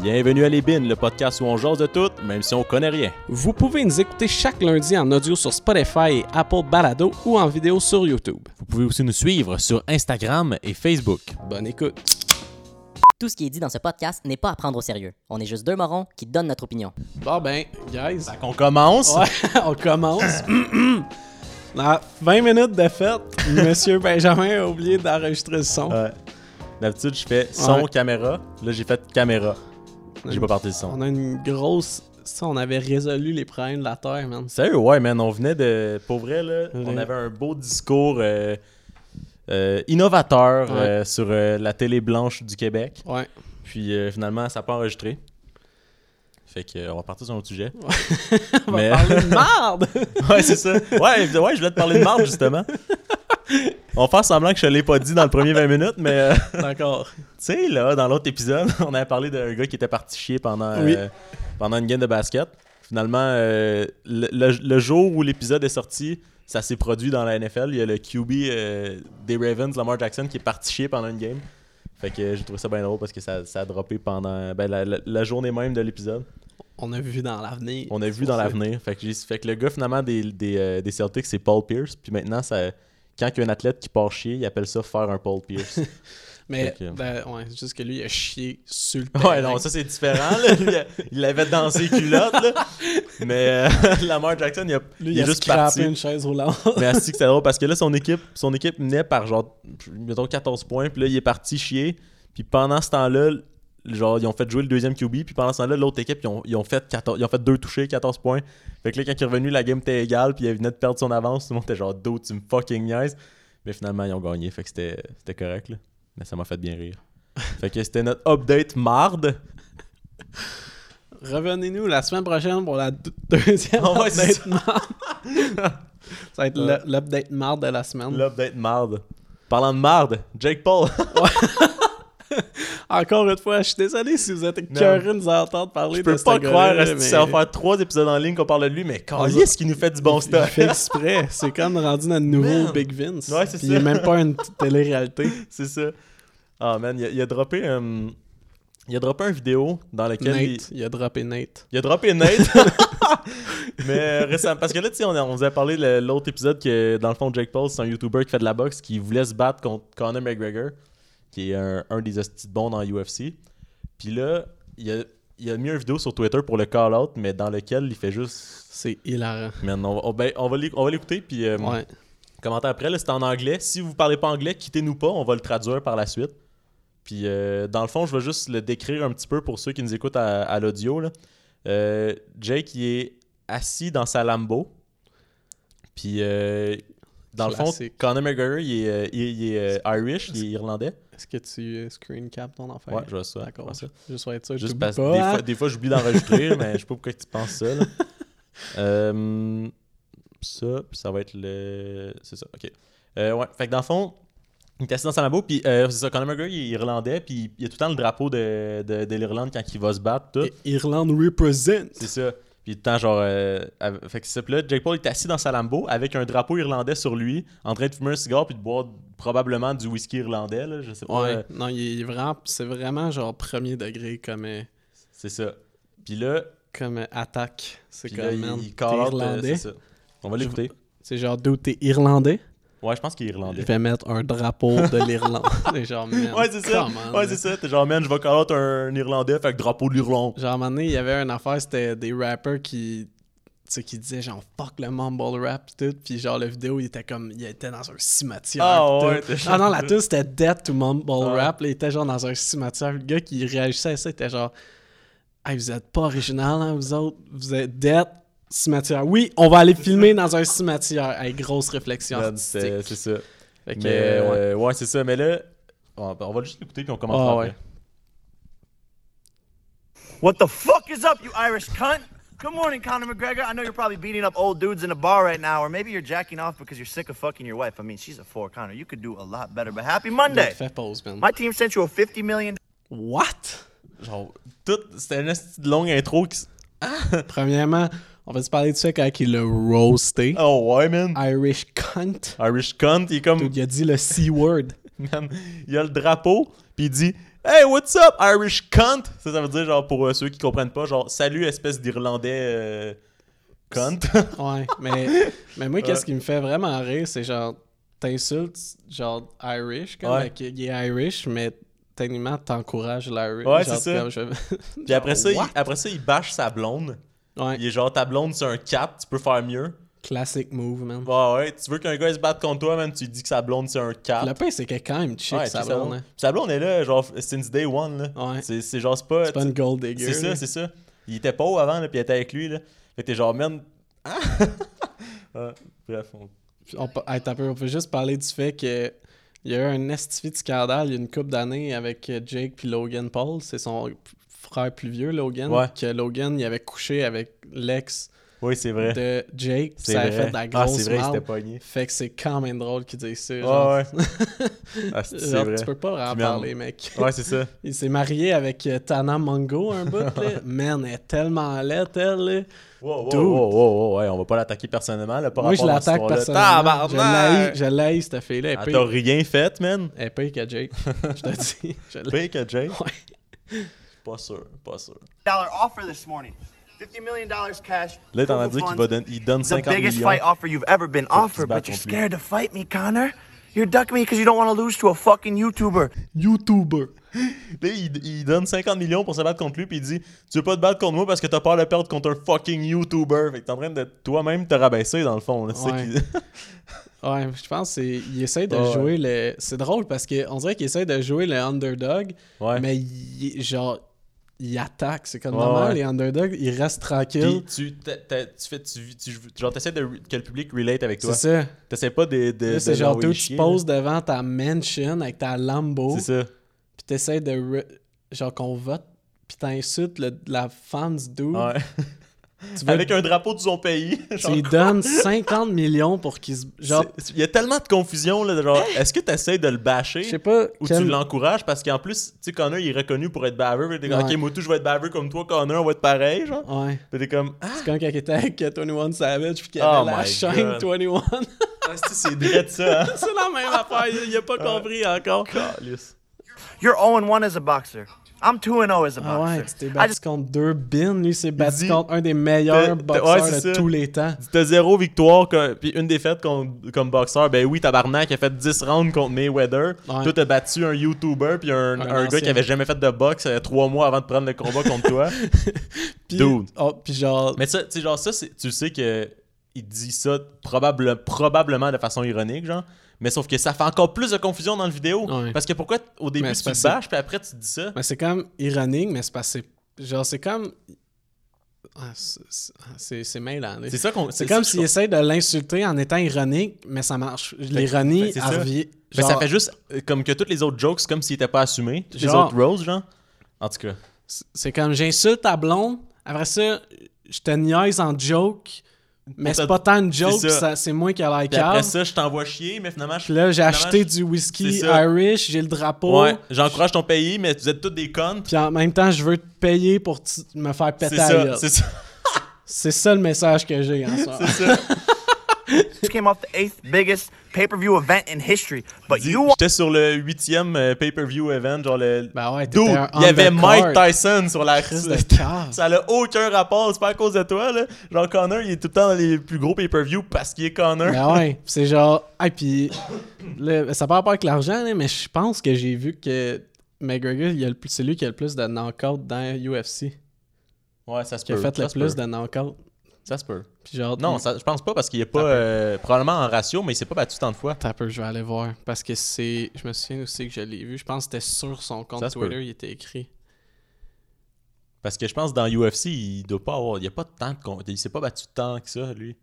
Bienvenue à Les Bines, le podcast où on jase de tout, même si on connaît rien. Vous pouvez nous écouter chaque lundi en audio sur Spotify et Apple Balado ou en vidéo sur YouTube. Vous pouvez aussi nous suivre sur Instagram et Facebook. Bonne écoute. Tout ce qui est dit dans ce podcast n'est pas à prendre au sérieux. On est juste deux morons qui donnent notre opinion. Bon ben, guys, On commence? ouais, on commence. Dans 20 minutes de fête, Monsieur Benjamin a oublié d'enregistrer le son. Ouais. D'habitude, je fais son, Ouais. caméra. Là, j'ai fait caméra. J'ai pas parti le son. On a une grosse... Ça, on avait résolu les problèmes de la Terre, man. Sérieux, ouais, man. On venait de. Pour vrai, là, Ouais. on avait un beau discours euh, euh, innovateur Ouais. euh, sur la télé blanche du Québec. Ouais. Puis finalement, ça n'a pas enregistré. Fait que, on va partir sur un autre sujet. On va Mais- parler de merde! ouais, c'est ça. Ouais, ouais, je voulais te parler de marde, justement. On faire semblant que je l'ai pas dit dans le premier 20 minutes, mais euh, tu sais, là, dans l'autre épisode, on avait parlé d'un gars qui était parti chier pendant, euh, pendant une game de basket. Finalement, euh, le, le- le jour où l'épisode est sorti, ça s'est produit dans la NFL. Il y a le QB euh, des Ravens, Lamar Jackson, qui est parti chier pendant une game. Fait que j'ai trouvé ça bien drôle parce que ça, ça a droppé pendant ben, la, la- la journée même de l'épisode. On a vu dans l'avenir. On a vu dans l'avenir. Fait que, fait que le gars, finalement, des, des, euh, des Celtics, c'est Paul Pierce. Puis maintenant, ça, quand il y a un athlète qui part chier, il appelle ça faire un Paul Pierce. Mais, ben, ouais, c'est juste que lui, il a chié sur le ouais, terrain. non, ça c'est différent. Là. Lui, il avait dans ses culottes. Là. Mais euh, Lamar Jackson, il, a, Lui, il il a juste parti. une chaise roulante. Mais que c'est drôle parce que là, son équipe, son équipe menait par genre, mettons 14 points. Puis là, il est parti chier. Puis pendant ce temps-là, genre, ils ont fait jouer le deuxième QB. Puis pendant ce temps-là, l'autre équipe, ils ont, ils ont fait 14, ils ont fait deux touchés, 14 points. Fait que là, quand il est revenu, la game était égale. Puis il venait de perdre son avance. Tout le monde était genre, do, tu me fucking niaises. Mais finalement, ils ont gagné. Fait que c'était c'était correct. Là. Mais ça m'a fait bien rire. fait que c'était notre update marde. Revenez-nous la semaine prochaine pour la deux- deuxième update marde. ça va être l'update marde de la semaine. L'update marde. Parlant de marde, Jake Paul. Encore une fois, je suis désolé si vous êtes écœurés de nous entendre parler Je de peux ce pas croire mais- que ça va faire trois épisodes en ligne qu'on parle de lui, mais est-ce qu'il nous fait du bon Il stuff. fait exprès. C'est comme rendu notre nouveau Man. Big Vince. Ouais, c'est ça. Il est même pas une télé-réalité. C'est ça. Ah man, il a, il a droppé euh, il a droppé une vidéo dans laquelle il, Nate, il a droppé Nate. il a droppé Nate. mais récemment parce que là tu sais on, on vous a parlé le- l'autre épisode que dans le fond Jake Paul c'est un YouTuber qui fait de la boxe qui voulait se battre contre Conor McGregor qui est un, un des hosties de bons dans UFC. Puis là, il a, il a mis une vidéo sur Twitter pour le call out mais dans lequel il fait juste C'est hilarant. Man, on, va- ben, on va l'écouter puis euh, Ouais. Commentaire après, c'est en anglais. Si vous parlez pas anglais, quittez-nous pas, on va le traduire par la suite. Puis euh, dans le fond, je vais juste le décrire un petit peu pour ceux qui nous écoutent à, à l'audio. Euh, Jake, il est assis dans sa Lambo. Puis euh, dans le fond. Conor McGregor, il est, il est- il est, Irish, il est irlandais. Est-ce que tu screen cap ton affaire? Ouais, je vois ça. D'accord. je vois ça. Juste être parce que pas, des, fois, des fois, j'oublie d'enregistrer, mais je sais pas pourquoi tu penses ça. là. Euh, ça, puis ça va être le. C'est ça, ok. Euh, ouais, fait que dans le fond, il est assis dans sa Lambo, puis euh, c'est ça, Conor McGregor, il est irlandais, puis il y a tout le temps le drapeau de, de, de l'Irlande quand il va se battre, tout. Irlande represent. C'est ça. Puis temps, genre. euh, fait que c'est là, Jake Paul est assis dans sa Lambo avec un drapeau irlandais sur lui, en train de fumer un cigare, puis de boire probablement du whisky irlandais, là. Je sais pas. euh, Ouais, non, il est vraiment, c'est vraiment genre premier degré comme, euh, C'est ça. Puis là, comme euh, attaque. C'est comme, là, man, il euh, irlandais. ça. On va l'écouter. C'est genre, d'où t'es irlandais? Ouais, je pense qu'il est irlandais. vais mettre un drapeau de l'Irlande. C'est genre, man, Ouais, c'est ça. on, Ouais, c'est ça. T'es genre, man, je vais call out un Irlandais, fait que drapeau de l'Irlande. Genre, à un moment donné, il y avait une affaire, c'était des rappers qui. Tu sais, qui disaient genre fuck le mumble rap pis tout, puis genre la vidéo il était comme il était dans un cimetière. Ah pis ouais, Ah non, la tune c'était Dead to Mumble Ah. Rap, là, il était genre dans un cimetière. Le gars qui réagissait à ça était genre Hey, vous êtes pas original, hein, vous autres, vous êtes Dead cimetière. Oui, on va aller filmer dans un cimetière. Hey, grosse réflexion. C'est ça. Fait que, Mais euh, ouais. ouais, c'est ça. Mais là, on on va juste l'écouter puis on commence Ah, après. ouais. What the fuck is up, you Irish cunt? Good morning, Conor McGregor. I know you're probably beating up old dudes in a bar right now, or maybe you're jacking off because you're sick of fucking your wife. I mean, she's a four, Conor. You could do a lot better, but happy Monday. My team sent you a $50 million What? Genre, tout, c'était une longue intro qui. s- Premièrement, on va se parler de ça quand il l'a roasté. Oh ouais, man. Irish cunt. Irish cunt, il est comme. Il a dit le C-word. Man, il a le drapeau, puis il dit Hey, what's up, Irish cunt? Ça, ça veut dire, genre, pour euh, ceux qui comprennent pas, genre, salut, espèce d'Irlandais euh, cunt. Ouais, mais, mais moi, qu'est-ce qui me fait vraiment rire, c'est genre, t'insultes, genre, Irish, comme, Ouais. qu'il est Irish, mais techniquement, t'encourages l'Irish. Ouais, c'est ça. je- Puis après ça, il, après ça, il bâche sa blonde. Ouais, Il est genre, ta blonde, c'est un 4, tu peux faire mieux. classic move, man. Ouais, ouais, tu veux qu'un gars se batte contre toi, man, tu lui dis que sa blonde, c'est un 4. Le pire, c'est est quand même chic, Ouais, sa blonde. hein. Sa blonde est là, genre, since day one, là. Ouais. C'est c'est genre, c'est pas. C'est pas une gold digger. C'est ça, c'est ça. Il était pauvre avant, là, puis il était avec lui, là. Fait que t'es genre, man. Ah! Ouais, bref, on- On, peut- hey, t'as peu, on peut juste parler du fait que il y a eu un estifi de scandale il y a une couple d'années avec euh, Jake puis Logan Paul. C'est son frère plus vieux, Logan. Ouais. Que Logan, il avait couché avec l'ex Oui, c'est vrai. de Jake. C'est Ça avait vrai. fait de la ah, grosse c'est vrai, s'était pogné. Fait que c'est quand même drôle qu'ils disent ça. Genre, Ouais, ouais. Ah, Genre, vrai. tu peux pas vraiment parler, mec. Ouais, c'est ça. Il s'est marié avec euh, Tana Mongo un bout, là. Man, elle est tellement laide, elle, là. Wow, wow, Dude. wow, wow, wow, ouais, on va pas l'attaquer personnellement, là, par Moi, je rapport l'attaque personnellement. Je l'haïs, cette fille-là. Elle Ah, est T'as pire- rien fait, man? elle pire que Jake. Je te dis. Je. Pire que Jay? Ouais. Pas sûr, pas sûr. Dollar offer this morning. $50 million cash. Là, t'en as dit qu'il va donner, il donne The 50 biggest millions. fight offer you've ever been offered, but you're contre lui. scared to fight me, Connor? You're ducking me because you don't want to lose to a fucking YouTuber. YouTuber. Là, il, il donne 50 millions pour se battre contre lui, puis il dit Tu veux pas te battre contre moi parce que t'as peur de perdre contre un fucking YouTuber. Fait que t'es en train de toi-même te rabaisser dans le fond. là. Ouais. Ouais, je pense qu'il essaie de Ouais. jouer le. C'est drôle parce qu'on dirait qu'il essaie de jouer le underdog, Ouais. mais il, genre, il attaque. C'est comme normal, ouais. les underdogs, ils restent tranquilles. Puis tu, t'as- t'as- tu fais, tu, tu, genre, t'essaies de, que le public relate avec toi. C'est ça. T'essaies pas de. de, c'est genre, toi, tu poses devant ta mansion avec ta Lambo. C'est ça. puis t'essaies de. re- Genre, qu'on vote, puis t'insultes la femme du dude. Ouais. Tu, veux- Avec un drapeau de son pays. tu lui donnes 50 millions pour qu'il se. Genre, Il y a tellement de confusion. Là, genre, est-ce que t'essaies de le bâcher je sais pas. ou quel- tu l'encourages? Parce qu'en plus, tu sais, Connor il est reconnu pour être baveux. T'es comme, Ouais. ok, moi tout, je vais être baveux comme toi, Connor, on va être pareil. Genre. Ouais. Puis t'es comme, ah, C'est comme quand il était avec euh, 21 Savage, puis qu'il Oh avait la my chaîne God. 21. asti, c'est direct ça. Hein? c'est la même affaire, il, il a pas compris encore. Calice. You're 0 1 as a boxer. I'm 2 0 as a Ah ouais, boxer. tu t'es battu just contre deux bins. Lui, s'est battu dit- contre un des meilleurs boxeurs ouais, de ça. tous les temps. T'as zéro victoire, puis une défaite comme, comme boxeur. Ben oui, tabarnak, a fait 10 rounds contre Mayweather. Ouais. Toi, t'as battu un YouTuber, puis un, Un un gars qui avait jamais fait de boxe euh, trois mois avant de prendre le combat contre toi. Puis, Dude. oh, puis genre, Mais ça, tu sais, genre, ça, tu sais que il dit ça probable, probablement de façon ironique, genre. Mais sauf que ça fait encore plus de confusion dans le vidéo. Ouais. Parce que pourquoi au début tu c'est te bâches, puis après tu dis ça? Mais c'est comme ironique, mais c'est parce que c'est- genre c'est comme Ah, c'est- c'est- c'est c'est mêlant. là. C'est ça qu'on. C'est comme s'il essaie de l'insulter en étant ironique, mais ça marche. L'ironie, elle ça. revient. Mais ça genre, fait juste euh, comme que toutes les autres jokes, c'est comme s'ils étaient pas assumés. Toutes les Genre- autres roses, genre. En tout cas. C'est comme j'insulte ta blonde, après ça, je te niaise en joke, mais c'est pas tant une joke, c'est moi qui a la Puis après cave. ça, je t'envoie chier, mais finalement, je. Là, j'ai acheté je- du whisky. Irish, j'ai le drapeau. Ouais, j'encourage ton pays, mais vous êtes tous des connes. Puis en même temps, je veux te payer pour me faire péter ça, c'est ça. C'est ça le message que j'ai en soi. C'est ça. just came off the eighth biggest pay-per-view event in history. But Dis- you J'étais sur le huitième euh, pay-per-view event, genre le. Ben ouais, Dude, il y avait. Mike Tyson sur la Chris de. Ça n'a aucun rapport, c'est pas à cause de toi, là. Genre, Connor, il est tout le temps dans les plus gros pay-per-view parce qu'il est Connor. Ben ouais, c'est genre. Ah, puis là, ça part pas avec l'argent, mais je pense que j'ai vu que McGregor, le c'est lui qui a le plus de knockouts dans UFC. Ouais, ça se Qui peut. a fait ça le plus peut. de knockouts. Ça se peut. Puis genre. Non, ça, je pense pas parce qu'il est pas. euh, probablement en ratio, mais il s'est pas battu tant de fois. Attends un peu, je vais aller voir. Parce que c'est. Je me souviens aussi que je l'ai vu. Je pense que c'était sur son compte Ça Twitter, il était écrit. Parce que je pense que dans UFC, il doit pas avoir. Il y a pas tant de. Il s'est pas battu tant que ça, lui.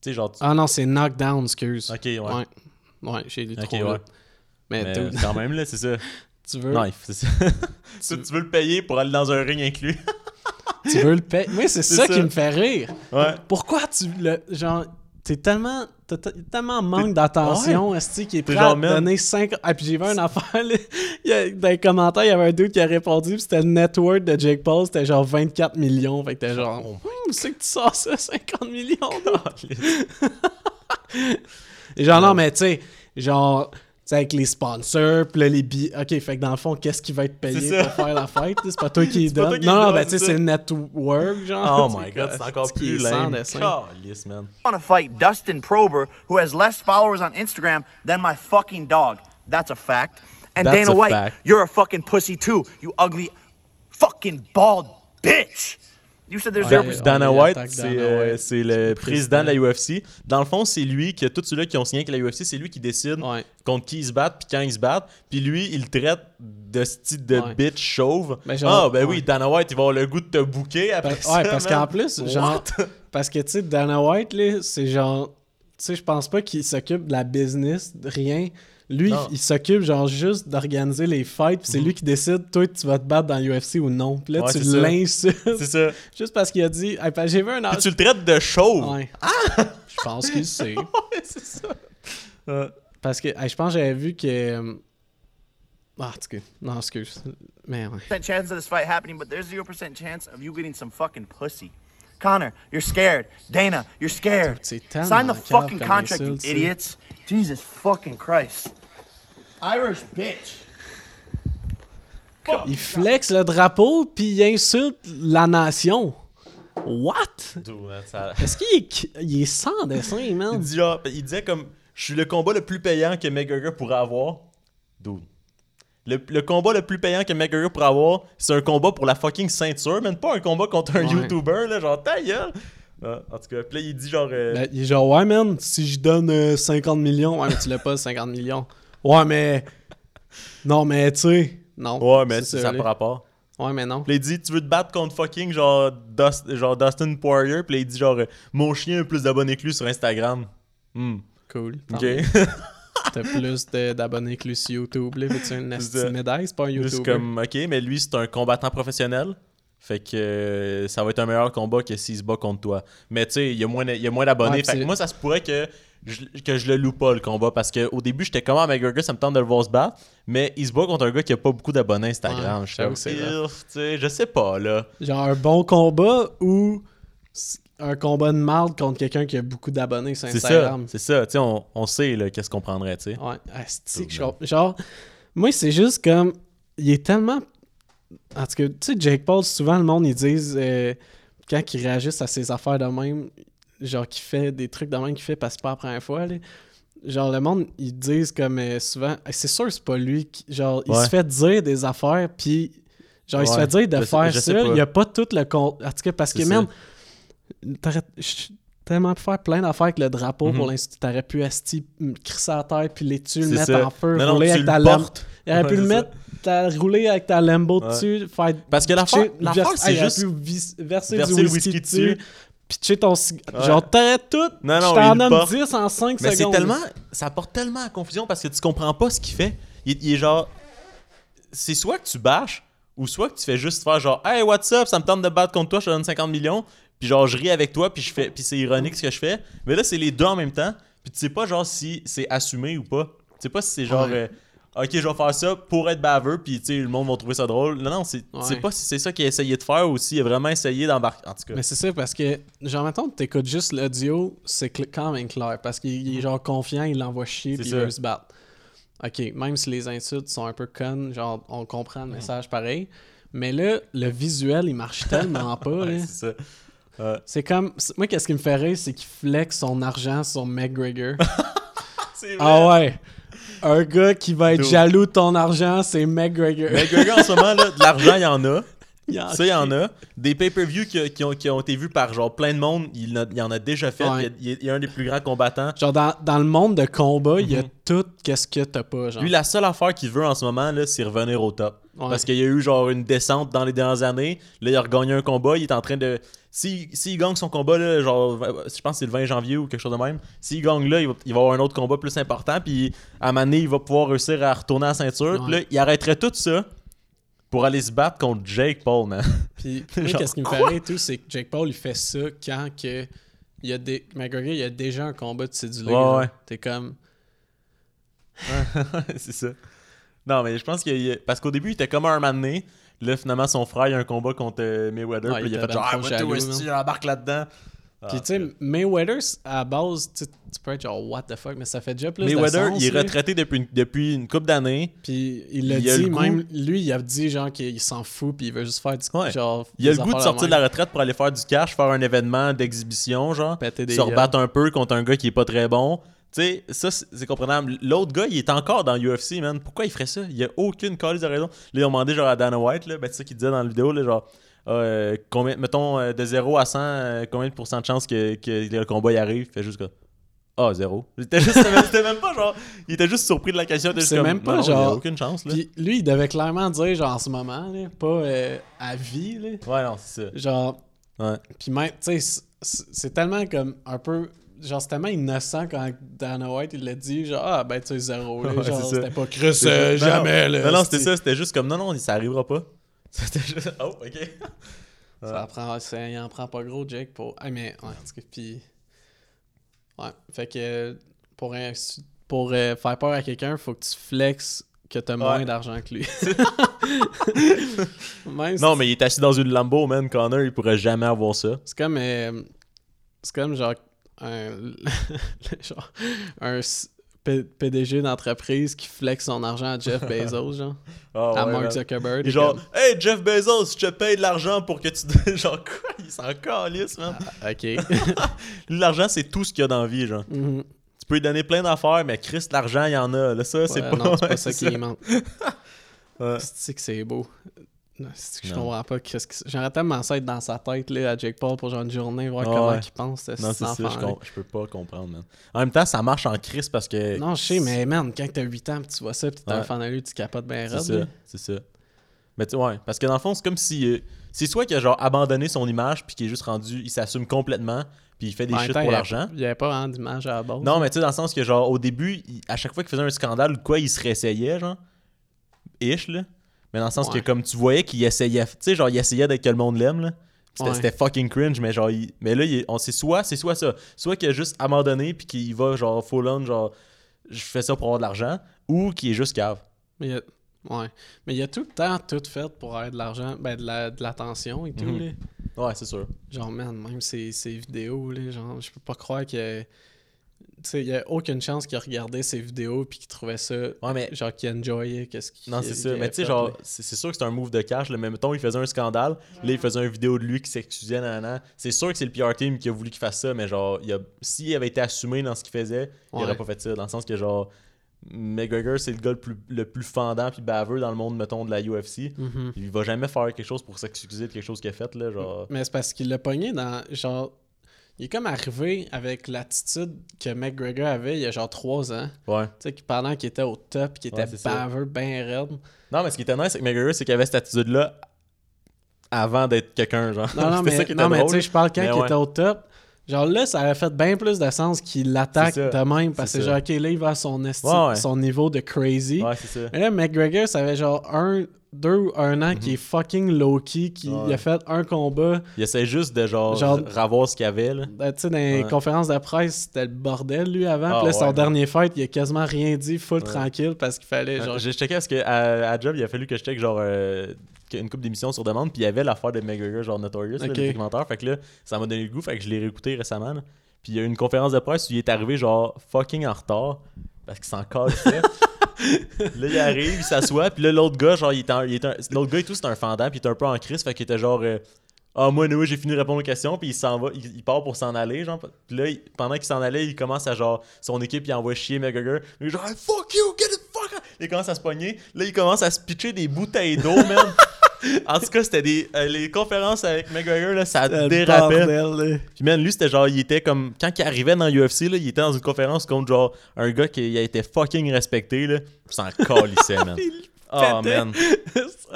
Tu sais, genre. tu- Ah non, c'est knockdown, excuse. Ok, ouais. Ouais. Ouais, j'ai lu Ok, trop ouais. Mais, Mais quand même, là, c'est ça. tu veux. C'est ça. tu, tu veux le payer pour aller dans un ring inclus. Tu veux le payer. Oui, c'est ça, ça. qui me fait rire. ouais. Pourquoi tu le. Genre, t'es tellement. T'as tellement manque d'attention, esti, qui est prêt genre, à donner 5. Ah, puis j'ai vu une affaire, là. Il y a- dans les commentaires, il y avait un dude qui a répondu, puis c'était le net worth de Jake Paul, c'était genre 24 millions. Fait que t'es genre. Oh Hum, c'est que tu sors ça, 50 millions. Genre, non, mais tu sais, genre, avec les sponsors, puis là, les billets. Ok, fait que dans le fond, qu'est-ce qui va être payé C'est pour faire la fête? C'est pas toi qui C'est toi donne. qui Non, non, ben tu sais, c'est c'est network, genre. Oh my god, c'est encore plus lame. dessin. Calisse, man. want to fight Dustin Prober, who has less followers on Instagram than my fucking dog. That's a fact. And That's Dana White, fact. you're a fucking pussy too, you ugly fucking bald bitch. You said there's Ouais. Dana White, c'est euh, White. c'est le président de la UFC. Dans le fond, c'est lui qui a tous ceux-là qui ont signé avec la UFC, c'est lui qui décide Ouais. contre qui ils se battent puis quand ils se battent. Puis lui, il le traite de style de Ouais. bitch chauve. Ben, genre, ah, ben ouais. oui, Dana White, il va avoir le goût de te bouquer après ça. ouais, parce qu'en plus, genre. What? Parce que, tu sais, Dana White, là, c'est genre. Tu sais, je pense pas qu'il s'occupe de la business, de rien. Lui, Non. il s'occupe, genre, juste d'organiser les fights, c'est lui qui décide, toi, tu vas te battre dans l'UFC ou non. Puis là, Ouais, tu l'insultes. C'est ça. juste parce qu'il a dit, Hey, j'ai vu un Puis tu le traites de chauve. Ouais. Je pense qu'il sait. Ouais, c'est ça. Euh, Parce que, hey, je pense que j'avais vu que. euh, Ah, en. Non, excuse. Mais ouais. chance of this fight happening, but there's 0% chance of you getting some fucking pussy. Connor, you're scared. Dana, you're scared. Sign the fucking contract, you idiots. Jesus fucking Christ. Irish bitch. Il flex le drapeau, puis il insulte la nation. What? ça- Est-ce qu'il est, il est sans dessin, Il, man? dit genre, il disait comme Je suis le combat le plus payant que McGregor pourrait avoir. Dude. Le, le combat le plus payant que McGregor pourrait avoir, c'est un combat pour la fucking ceinture, même pas un combat contre un Ouais. YouTuber, là, genre ta gueule. Ah, en tout cas, puis là, il dit genre. euh, Ben, il est genre, ouais, man, si je donne euh, 50 millions, ouais, mais tu l'as pas, 50 millions. Ouais, mais. Non, mais tu sais. Non. ouais, mais ça là. pas rapport. Ouais, mais non. Puis il dit Tu veux te battre contre fucking genre, Dust- genre Dustin Poirier, puis il dit genre euh, Mon chien a plus d'abonnés que lui sur Instagram. Hmm. Cool. Ok. T'as plus d'abonnés que lui sur YouTube. Là, une C'est esti ça. de médaille? C'est pas un Juste YouTuber. comme, ok, mais lui, c'est un combattant professionnel. Fait que euh, ça va être un meilleur combat que s'il se bat contre toi. Mais tu sais, il y a moins y a moins d'abonnés. Ouais, fait que c'est- moi, ça se pourrait que je, que je le loue pas, le combat. Parce qu'au début, j'étais comme à McGregor, ça me tente de le voir se battre. Mais il se bat contre un gars qui a pas beaucoup d'abonnés Instagram. Ouais, je c'est sais, je sais pas, là. Genre un bon combat ou un combat de marde contre quelqu'un qui a beaucoup d'abonnés sur C'est ça, Instagram. c'est ça. Tu sais, on, on sait, qu'est-ce qu'on prendrait, tu sais. Ouais, asti que je comprends. Genre, moi, c'est juste comme. Il est tellement. En tout cas, tu sais, Jake Paul, souvent, le monde, ils disent. euh, quand ils réagissent à ses affaires de même, genre, qu'il fait des trucs de même qu'il fait parce que pas la première fois, là. Genre, le monde, ils disent comme euh, souvent. C'est sûr, c'est pas lui qui. Genre, il Ouais. se fait dire des affaires, puis. Genre, il se fait dire de je faire sais ça. Il y a pas tout le compte. En tout cas, parce que. T'aurais je- tellement pu faire plein d'affaires avec le drapeau Mhm. pour l'instant. T'aurais pu asti, crisser à terre, puis les tuer, le mettre ça. en feu, Non, non, rouler tu avec ta lampe. Il aurait pu le mettre, t'as roulé avec ta Lambo dessus, faire. Parce que vers- c'est juste. verser, du le whisky, whisky dessus, pitcher ton. Ouais. Genre, t'aurais tout. Non, non, je t'en porte. 10 en 5 Mais c'est secondes. tellement. Ça apporte tellement à confusion parce que tu comprends pas ce qu'il fait. Il, il est genre. C'est soit que tu bâches ou soit que tu fais juste faire genre Hey, what's up, ça me tente de battre contre toi, je te donne 50 millions. Puis genre, je ris avec toi, puis je fais puis c'est ironique ce que je fais. Mais là, c'est les deux en même temps. Puis tu sais pas genre si c'est assumé ou pas. Tu sais pas si c'est genre. Ouais. euh, ok, je vais faire ça pour être baveux, puis tu sais, le monde va trouver ça drôle. Non, non, c'est Ouais. pas si c'est ça qu'il a essayé de faire ou s'il a vraiment essayé d'embarquer. En tout cas. Mais c'est ça, parce que, genre, mettons, t'écoutes juste l'audio, c'est quand même clair. Parce qu'il il est genre confiant, il l'envoie chier, puis il veut se battre. Ok, même si les insultes sont un peu connes, genre, on comprend le message pareil. Mais là, le visuel, il marche tellement pas. Ouais, là. c'est ça. Euh, C'est comme. Moi, qu'est-ce qui me fait rire, c'est qu'il flex son argent sur McGregor. ah ouais! Un gars qui va être Dude. jaloux de ton argent, c'est McGregor. McGregor en ce moment, là, de l'argent, il y en a. Ça, il y en a. Des pay-per-view qui, qui ont, qui ont été vus par genre plein de monde, il, a- il en a déjà fait. Ouais. Il, y a- il est un des plus grands combattants. Genre, dans, dans le monde de combat, il y a Mhm. tout qu'est-ce que t'as pas, genre. Lui, la seule affaire qu'il veut en ce moment, là, c'est revenir au top. Ouais. Parce qu'il y a eu genre une descente dans les dernières années. Là, il a regagné un combat. Il est en train de. S'il s'il gagne son combat, là, genre, je pense que c'est le 20 janvier ou quelque chose de même. S'il gagne là, il va, il va avoir un autre combat plus important. Puis à un moment donné, il va pouvoir réussir à retourner à la ceinture. Puis là, il arrêterait tout ça pour aller se battre contre Jake Paul, man. Puis, qu'est-ce qui me fait rire, tout, c'est que Jake Paul, il fait ça quand que. Il y a des. McGregor, il y a déjà un combat de cédulé. Ouais, ouais. T'es comme. c'est ça. Non, mais je pense a- Parce qu'au début, il était comme un man né. Là, finalement, son frère, il a un combat contre euh, Mayweather. Ouais, puis il a fait genre, ah, moi, man. j'embarque là-dedans. Puis, tu sais, Mayweather, à base, tu tu peux être genre, what the fuck, mais ça fait déjà plus Mayweather, de sens. il est retraité depuis une, depuis une couple d'années. Puis, il l'a dit, le goût- même lui, il a dit, genre, qu'il s'en fout, puis il veut juste faire du. Ouais. Genre, Il a le goût de sortir de la retraite pour aller faire du cash, faire un événement d'exhibition, genre. Péter des se rebattre un peu contre un gars qui est pas très bon. Tu sais, ça, c'est comprenable. L'autre gars, il est encore dans UFC, man. Pourquoi il ferait ça? Il y a aucune calice de raison. Là, ils ont demandé, genre, à Dana White, là, ben, c'est ça qu'il disait dans la vidéo, là, genre, euh, combien, mettons, euh, de 0 à 100, euh, combien de pourcents de chances que, que le combat y arrive? Fait juste comme, ah, zéro. C'était juste, c'était même, pas, genre, il était juste surpris de la question. C'est comme, même pas, non, non, il a genre- aucune chance, là. Puis, lui, il devait clairement dire, genre, en ce moment, là, pas euh, à vie, là. Ouais, non, c'est ça. Genre, Ouais. Puis même, tu sais, c'est tellement comme un peu. Genre, c'est tellement innocent quand Dana White, il l'a dit, genre, ah, ben, tu sais, zéro. là. Ouais, genre, c'était pas C'est euh, jamais, non. là. Non, non, c'était ça. C'était juste comme, non, non, ça arrivera pas. C'était juste, oh, ok. Ça prend, il en prend pas gros, Jake, pour. Ah, mais, ouais, tout cas, puis. Ouais, fait que pour, un- pour euh, faire peur à quelqu'un, faut que tu flexes que t'as moins Ouais. d'argent que lui. Même si Non, mais il est assis dans une Lambo, man. Connor, il pourrait jamais avoir ça. C'est comme. euh, c'est comme genre. Un, genre, un P- PDG d'entreprise qui flex son argent à Jeff Bezos, genre. Ah, à ouais, Mark. Zuckerberg. Et genre, comme, hey Jeff Bezos, je te paye de l'argent pour que tu. genre, quoi? Il s'en calisse, man. ok. Lui, L'argent, c'est tout ce qu'il y a dans la vie, genre. Mhm. Tu peux lui donner plein d'affaires, mais Chris, l'argent, il y en a. Là, ça, c'est Ouais, pas. c'est pas ouais, ça qui manque. Ouais. C'est que c'est beau. Je Non. comprends pas. qu'est-ce que- J'aimerais tellement ça être dans sa tête là, à Jake Paul pour genre une journée, voir Ah comment ouais. il pense. Non, c'est ça, je, peux pas comprendre, man. En même temps, ça marche en Chris parce que. Non, je sais, mais man, quand t'as 8 ans pis tu vois ça pis t'es un Ouais. fan de lui, tu capotes bien C'est ça, c'est ça. Mais tu ouais, parce que dans le fond, c'est comme si. euh, c'est soit qu'il a genre abandonné son image, puis qu'il est juste rendu. Il s'assume complètement, puis il fait des shit pour l'argent. Il y avait pas vraiment d'image à la base. Non, mais tu sais, dans le sens que, genre, au début, il- à chaque fois qu'il faisait un scandale ou quoi, il se réessayait, genre. Ish, là. Mais dans le sens Ouais. que, comme tu voyais qu'il essayait. Tu sais, genre, il essayait d'être que le monde l'aime, là. C'était Ouais. fucking cringe, mais genre, il- mais là, il on sait soit, c'est soit ça. Soit qu'il a juste abandonné, puis qu'il va, genre, full on, genre, je fais ça pour avoir de l'argent, ou qu'il est juste cave. Mais il y a... Ouais. Mais il y a tout le temps tout fait pour avoir de l'argent, ben de la- de l'attention et tout. Mhm. là. Ouais, c'est sûr. Genre, man, même ces, ces vidéos, là, genre, je peux pas croire que. Il y a aucune chance qu'il a regardé ces vidéos puis qu'il trouvait ça. Ouais, mais Genre, qu'il enjoyait. Qu'est-ce qu'il. Non, c'est ça. Mais tu sais, genre, c'est sûr que c'est un move de cash. Là. Mais mettons, il faisait un scandale. Là, il faisait une vidéo de lui qui s'excusait. nanana. C'est sûr que c'est le PR team qui a voulu qu'il fasse ça. Mais genre, il a... s'il avait été assumé dans ce qu'il faisait, il Ouais. aurait pas fait ça. Dans le sens que, genre, McGregor, c'est le gars le plus, le plus fendant puis baveux dans le monde, mettons, de la UFC. Mhm. Il va jamais faire quelque chose pour s'excuser de quelque chose qu'il a fait. Là, genre... Mais c'est parce qu'il l'a pogné dans. Genre. Il est comme arrivé avec l'attitude que McGregor avait il y a genre 3 ans. Ouais. Tu sais, pendant qu'il était au top, qu'il était Ouais, baveux, ben raide. Non, mais ce qui était nice avec McGregor, c'est qu'il avait cette attitude-là avant d'être quelqu'un, genre. Non, non, mais, ça qui était non, mais tu sais, je parle quand Mais il ouais. était au top. Genre là, ça aurait fait bien plus de sens qu'il l'attaque de même parce que C'est genre, ok, là, il va à son, esti- Ouais, ouais. son niveau de crazy. Ouais, c'est ça. Mais là, McGregor, ça avait genre un, deux ou un an qui est fucking low-key, qui Mhm. A fait un combat. Il essaie juste de genre, Genre- ravoir ce qu'il y avait. Là. Ben, tu sais, dans les Ouais. conférences de presse, c'était le bordel, lui, avant. Ah, Puis là, son dernier fight, il a quasiment rien dit, full tranquille, parce qu'il fallait genre. J'ai checké parce que à, à Job, il a fallu que je check genre euh, une coupe d'émissions sur demande, puis il y avait l'affaire de McGregor, genre Notorious, là, Ok. le documentaire. Fait que là, ça m'a donné le goût, fait que je l'ai réécouté récemment. là. Puis il y a eu une conférence de presse où il est arrivé genre fucking en retard, parce qu'il s'en calissait. là, il arrive, il s'assoit, puis là, l'autre gars, genre, il était un- l'autre gars et tout, c'était un fendant, puis il était un peu en crise, fait qu'il était genre. euh, ah, moi, nous, j'ai fini de répondre aux questions, puis il s'en va, il, il part pour s'en aller, genre. Puis là, il- pendant qu'il s'en allait, il commence à genre, son équipe, il envoie chier McGregor. Il est genre, fuck you, get it, fuck out. Il commence à se pogner. Là, il commence à se pitcher des bouteilles d'eau, man. en tout cas, c'était des. euh, les conférences avec McGregor, là, ça dérapait. bordel. Puis, man, lui, c'était genre, il était comme. Quand il arrivait dans l'UFC, là, il était dans une conférence contre genre un gars qui a été fucking respecté, là. Puis, s'en calissait, man. Oh, man.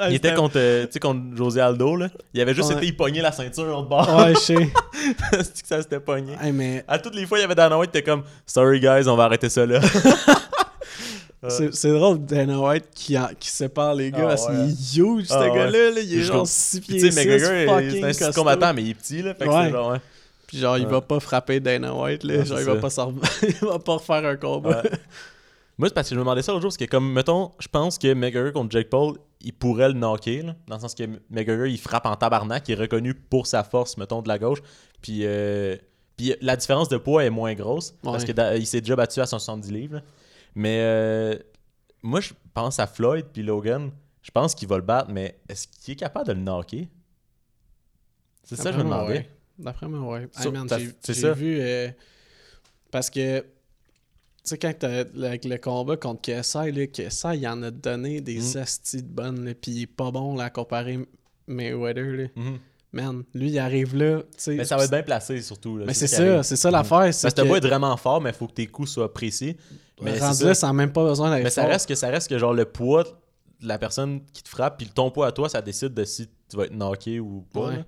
Il était contre, euh, tu sais, contre José Aldo, là. Il avait juste Ouais. été, il pognait la ceinture l'autre bord. Ouais, je sais. c'est que ça s'était pogné. Hey, mais À toutes les fois, il y avait Dana White, t'es comme, sorry guys, on va arrêter ça là. c'est c'est drôle, Dana White qui, en- qui sépare les gars Ah, parce ouais. qu'il est huge, ce Ah, gars-là. là. il est Je genre trouve- 6 Puis, pieds tu sais, 6, McGregor, c'est un combattant, mais il est petit, là. Fait que Ouais. c'est genre, ouais. Puis genre, il va pas frapper Dana White, là. Ouais, genre, il va pas, il va pas refaire un combat. Ouais. Moi, c'est parce que je me demandais ça l'autre jour, parce que comme, mettons, je pense que McGregor contre Jake Paul, il pourrait le knocker, là, dans le sens que McGregor, il frappe en tabarnak, il est reconnu pour sa force, mettons, de la gauche. Puis, euh, Puis la différence de poids est moins grosse parce qu'il s'est déjà battu à 170 livres. là. Mais euh, moi, je pense à Floyd puis Logan. Je pense qu'il va le battre, mais est-ce qu'il est capable de le knocker? C'est ça que je me demandais. ouais. D'après moi, ouais. Hey, j'ai ça. vu. euh, parce que. Tu sais, quand t'as le, le combat contre KSI, là, KSI, il en a donné des Mm. astis de bonnes, pis il est pas bon là, à comparer Mayweather. Là. Mhm. Man, lui, il arrive là. tu sais, Mais ça va être bien placé surtout. là. Mais c'est ça, c'est ça l'affaire. Parce que t'as beau être vraiment fort, mais il faut que tes coups soient précis. Mais rendu là, ça. n'a même pas besoin d'être Mais ça fort. reste que ça reste que genre le poids de la personne qui te frappe, puis ton poids à toi, ça décide de si tu vas être knocké ou pas. Ouais.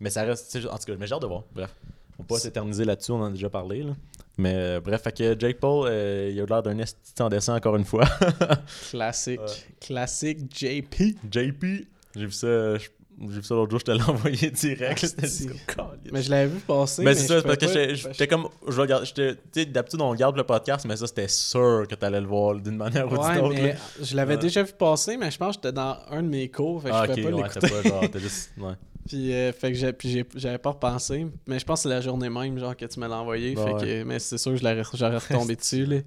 Mais ça reste. En tout cas, mais j'ai hâte de voir. Bref. On va pas s'éterniser là-dessus, on en a déjà parlé. Là. Mais euh, bref, fait que Jake Paul, euh, il a l'air d'un esti en dessin encore une fois. Classique. Ouais. Classique JP. JP, j'ai vu ça. je- J'ai vu ça l'autre jour, je te l'ai envoyé direct. Ah. Mais je l'avais vu passer. Mais c'est ça, parce que j'étais- comme. Je regarde, j'étais- tu sais, d'habitude, on regarde le podcast, mais ça, c'était sûr que t'allais le voir d'une manière ou d'une autre. mais là. je l'avais Ouais. déjà vu passer, mais je pense que j'étais dans un de mes cours, fait que Ah, je pouvais pas ouais, pas genre, t'as juste. Ouais. Puis, euh, fait que j'ai- puis j'ai- j'avais pas repensé. Mais je pense que c'est la journée même, genre, que tu me l'as envoyé. Bah fait que, mais c'est sûr que j'aurais retombé dessus, là.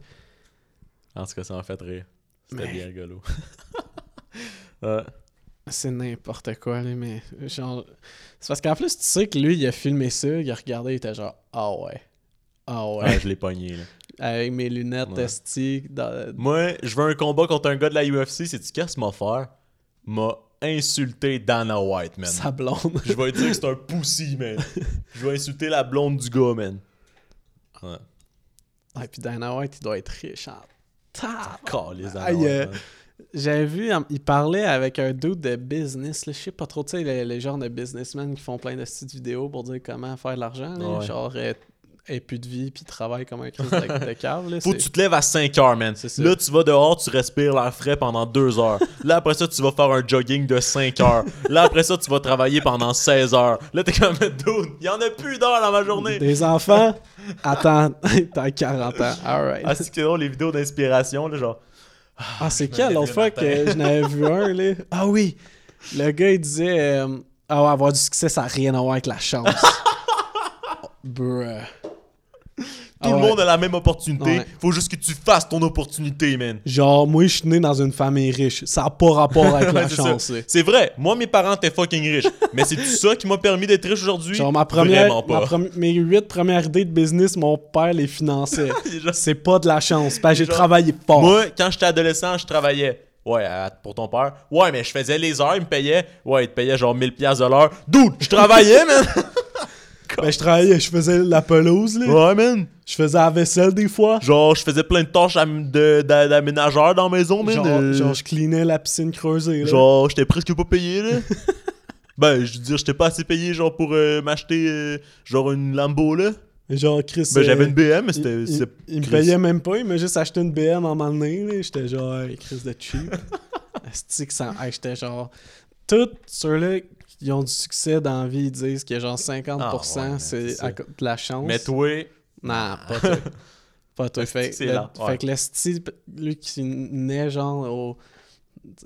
En tout cas, ça m'a fait rire. C'était Mais- bien rigolo. Ouais. C'est n'importe quoi, là, mais genre... C'est parce qu'en plus, tu sais que lui, il a filmé ça, il a regardé, il était genre « Ah ouais. Ah ouais. Ouais, je l'ai pogné. Là. Avec mes lunettes Ouais. esti, dans- Moi, je veux un combat contre un gars de la UFC. C'est-tu qu'est-ce qu'il m'a fait? M'a insulté Dana White, man. sa blonde. Je vais lui dire que c'est un pussy, man. Je vais insulter la blonde du gars, man. Ouais. Et puis Dana White, il doit être riche en tabarnak. Calisse, Dana White, euh, man. J'avais vu, il parlait avec un dude de business, là, je sais pas trop, tu sais, les, les genres de businessmen qui font plein de petites vidéos pour dire comment faire de l'argent, là, Ouais. genre, euh, et plus de vie, puis travaille comme un crise de, de cave, là, Faut que tu te lèves à 5 heures, man. Là, tu vas dehors, tu respires l'air frais pendant 2 heures. Là, après ça, tu vas faire un jogging de 5 heures. Là, après ça, tu vas travailler pendant 16 heures. Là, t'es comme, dude, il y en a plus d'heures dans ma journée. Des enfants, attends, t'as 40 ans, alright. Ah, c'est que les vidéos d'inspiration, là, genre. Ah, c'est lève l'autre fois que je n'avais vu un, là? Ah oui! Le gars, il disait euh, Ah ouais, avoir du succès, ça n'a rien à voir avec la chance. Bruh. Tout Ah le ouais. monde a la même opportunité. Ouais. Faut juste que tu fasses ton opportunité, man. Genre, moi, je suis né dans une famille riche. Ça n'a pas rapport avec la chance. C'est vrai, moi mes parents étaient fucking riches. mais c'est tout ça qui m'a permis d'être riche aujourd'hui? Genre, ma première, ma mes huit premières idées de business, mon père les finançait. C'est pas de la chance. J'ai travaillé fort. Moi, quand j'étais adolescent, je travaillais. Ouais, pour ton père. Ouais, mais je faisais les heures, il me payait. Ouais, il te payait genre 1000$ piastres de l'heure. Dude, je travaillais, man! Ben, je travaillais, je faisais la pelouse, là. ouais, man. Je faisais la vaisselle des fois. Genre, je faisais plein de tâches d'aménageur dans la maison, man. Genre, Euh, genre, je cleanais la piscine creusée, là. Genre, j'étais presque pas payé, là. ben, je veux dire, j'étais pas assez payé, genre, pour euh, m'acheter, euh, genre, une Lambo, là. Genre, Chris. Ben, j'avais euh, une BM, mais c'était... Il, il- me payait même pas, il m'a juste acheté une BM en donné, là. J'étais genre, hey, Chris de cheap. Asti que ça. hey, J'étais genre. Tous ceux-là qui ont du succès dans la vie, ils disent que genre 50% Ah, ouais, c'est à de la chance. Mais toi, Non, pas toi. pas toi. Fait, le- ouais. fait que le style, lui qui naît genre au-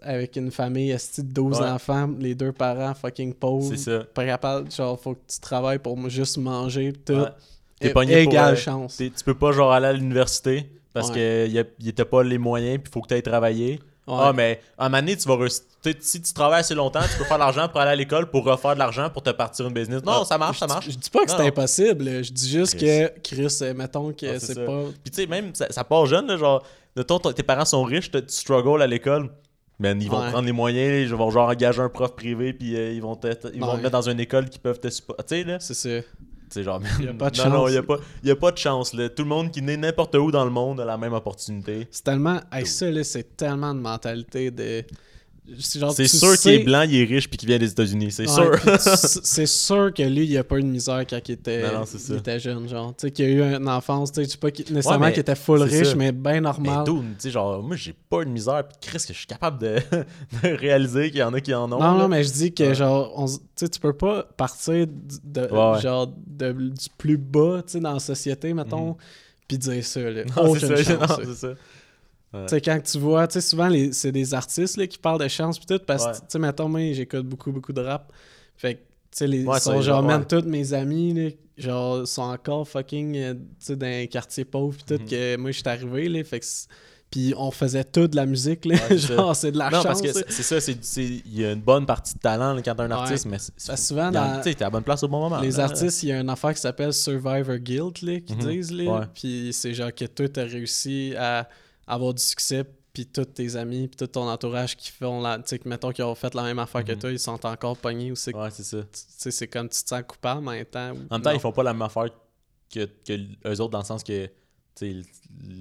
avec une famille esti, de 12 Ouais. enfants, les deux parents fucking pauvres. c'est ça. Pas capable, genre, faut que tu travailles pour juste manger, tout. T'es pogné égale euh, chance. Tu peux pas genre aller à l'université parce Ouais. que y a- y était pas les moyens puis faut que tu ailles travailler. Ah mais à un moment donné, tu vas réussir- si tu travailles assez longtemps, tu peux faire de l'argent pour aller à l'école pour refaire de l'argent pour te partir une business. Non, Ah, ça marche, ça marche. Je dis pas que c'est non. impossible, je dis juste Chris. que Chris, euh, mettons que Ah, c'est pas. Puis tu sais même ça, ça part jeune là, genre mettons ton- tes parents sont riches, tu tu struggles à l'école. Man, ils vont Ouais. prendre les moyens, ils vont genre engager un prof privé puis euh, ils vont te, ils vont Ouais. te mettre dans une école qui peuvent te supporter. Tu sais là, C'est ça. C'est genre Y a pas de non non, chance. y a pas y a pas de chance là. Tout le monde qui naît n'importe où dans le monde a la même opportunité. C'est tellement. Hey, ça, c'est tellement de mentalité de. C'est sûr sais- qu'il est blanc, il est riche puis qu'il vient des États-Unis, c'est Ouais, sûr. c'est sûr que lui, il a pas eu de misère quand il était, Non, non, il était jeune, genre. Tu sais, qu'il a eu une enfance, tu sais, pas nécessairement mais qu'il était full riche, ça. mais bien Mais normal. dude, tu sais, genre, moi j'ai pas une misère, puis Chris, que je suis capable de, de réaliser qu'il y en a qui en ont. non, là. non, mais je dis que, Ouais. genre, on tu sais, tu peux pas partir de, genre, de- du plus bas, tu sais, dans la société, mettons, puis dire ça, là. Non, c'est ça, non, ça. Tu sais, quand tu vois, tu sais, souvent, c'est des artistes là, qui parlent de chance pis tout, parce que, Ouais. tu sais, mettons, moi, j'écoute beaucoup, beaucoup de rap. Fait que, tu sais, les Ouais, sont genre, ouais. tous mes amis, là, genre, sont encore fucking, euh, tu sais, dans un quartier pauvre, pis tout, Mhm. que moi, j'étais arrivé, là, fait que. Puis on faisait tout de la musique, là. Ouais, c'est genre, c'est de la non, chance. parce que c'est ça, il y a une bonne partie de talent là, quand t'es un Ouais. artiste, mais souvent, tu sais, t'es à la bonne place au bon moment. Les là. artistes, il y a une affaire qui s'appelle Survivor Guilt, là, qu'ils Mhm. disent, là. Ouais. Puis c'est genre que toi, t'as réussi à avoir du succès, puis tous tes amis, puis tout ton entourage qui font la. Tu sais, que mettons qu'ils ont fait la même affaire que Mhm. toi, ils sont encore pognés ou c'est Ouais, c'est ça. tu sais, c'est comme tu te sens coupable en même temps. En même temps, ils font pas la même affaire que, que eux autres, dans le sens que tu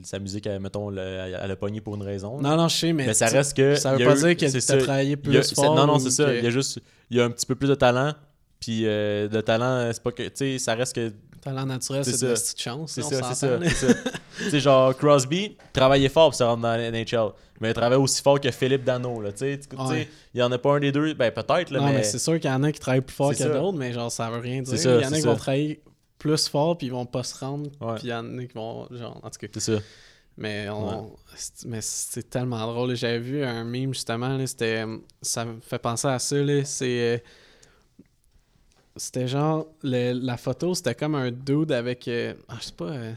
sa musique, elle, mettons, le- elle, elle a pogné pour une raison. Non, non, je sais, mais. mais ça tu- reste que. Ça veut a pas eu- dire que ça. travaillé a- plus c'est- fort. Non, non, c'est ça. que Il y a juste. Il y a un petit peu plus de talent. Puis euh, le talent, c'est pas que. Tu sais, ça reste que. Talent naturel, C'est de petite chance. C'est ça, c'est ça. c'est ça. tu sais, genre, Crosby, travaillait fort pour se rendre dans la NHL. Mais il travaillait aussi fort que Philippe Dano, là. Ouais. il y en a pas un des deux. Ben, peut-être, là, Non, mais, mais. c'est sûr qu'il y en a qui travaillent plus fort que d'autres, mais genre, ça veut rien dire. Ça, il y en a qui vont travailler plus fort, puis ils vont pas se rendre. Ouais. Puis il y en a qui vont. Genre, en tout cas. C'est ça. Mais, on, mais c'est tellement drôle. J'avais vu un meme justement, là, c'était, ça me fait penser à ça. C'est, euh, c'était genre, le- la photo, c'était comme un dude avec, euh, ah, je sais pas, euh,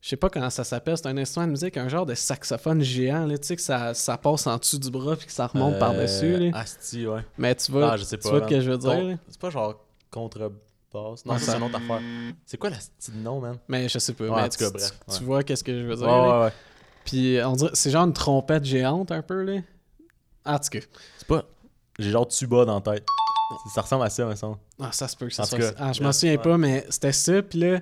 je sais pas comment ça s'appelle, c'est un instrument de musique, un genre de saxophone géant, là, tu sais, que ça, ça passe en dessous du bras puis que ça remonte Euh, par-dessus. là. Asti, ouais. Mais tu vois, Ah, je sais tu pas. vois ce que je veux dire. C'est pas genre contrebasse. Non, Ouais, ça, ça- c'est une autre affaire. C'est quoi la style nom, man? Mais je sais pas. Ouais, mais en tout cas, tu, bref, tu- tu vois qu'est-ce que je veux dire. Ouais, là. ouais, ouais. Puis on dirait, c'est genre une trompette géante un peu, là. En tout cas. C'est pas. J'ai genre tuba dans la tête. Ça ressemble à ça, me semble. Ah, ça se peut que ça En soit cas, ça. Ah, je m'en souviens ouais. pas, mais c'était ça. Puis là,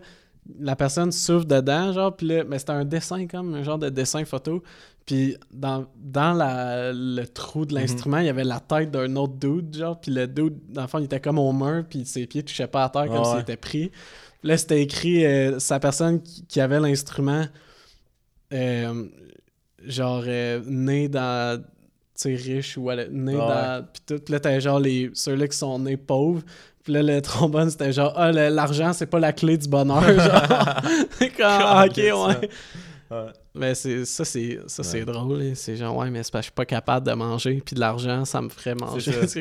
la personne souffle dedans, genre. Puis là, mais c'était un dessin, comme un genre de dessin photo. Puis dans, dans la, le trou Mhm. de l'instrument, il y avait la tête d'un autre dude, genre. Puis le dude, dans le fond, il était comme au mur, puis ses pieds touchaient pas à terre comme s'il ouais. était pris. Puis là, c'était écrit, euh, sa personne qui, qui avait l'instrument, euh, genre, euh, né dans. Riche ou elle- né Ah dans. Puis tout. Puis là, t'avais genre les, ceux-là qui sont nés pauvres. Puis là, le trombone, c'était genre, ah, le- l'argent, c'est pas la clé du bonheur. genre. Ah, ok, ouais. Ouais. Mais c'est, ça, c'est, ça, c'est Ouais. drôle. là. C'est genre, ouais, mais c'est parce que je suis pas capable de manger. Puis de l'argent, ça me ferait manger. ça.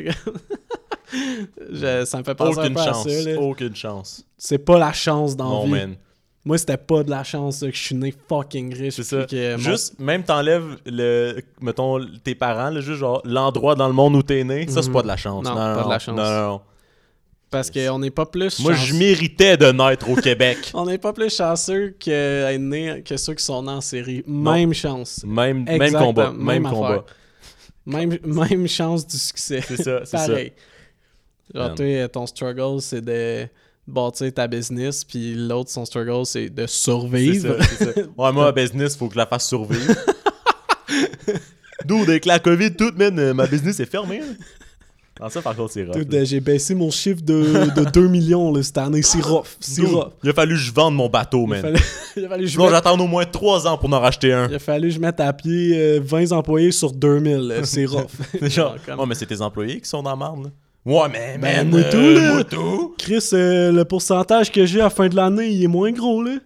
Je- ça me fait penser Aucune un peu chance. à ça. là. Aucune chance. C'est pas la chance dans Non, vie. man. Moi, c'était pas de la chance là, que je suis né fucking riche. C'est ça. mon- Juste, même t'enlèves le, mettons, tes parents, là, juste genre l'endroit dans le monde où t'es né, ça c'est Mhm. pas de la chance. Non, Non, pas non, de la chance. Non. Parce qu'on n'est pas plus Moi, je méritais de naître au Québec. On n'est pas plus chanceux que, né que ceux qui sont nés en série. Même chance. Même, même combat. même combat. Même, même chance du succès. C'est ça, c'est ça. Pareil. Genre, Man. toi, ton struggle, c'est de bâtir ta business, puis l'autre, son struggle, c'est de survivre. ça, c'est ça. Ouais, moi, à business, faut que je la fasse survivre. D'où, avec la COVID, toute, man, euh, ma business est fermée. là. Non, ça, par contre, c'est rough. Euh, J'ai baissé mon chiffre de, de 2 millions là, cette année. C'est rough. C'est rough. Il a fallu que je vende mon bateau, Il man. il a fallu que je mette- j'attends au moins 3 ans pour en racheter un. il a fallu que je mette à pied euh, 20 employés sur 2000. là. C'est rough. Genre, comme- ouais, mais c'est tes employés qui sont dans la marde, là. Ouais, mais, Ben, man, moi euh, tout, là. moi tout. Chris, euh, le pourcentage que j'ai à la fin de l'année, il est moins gros, là.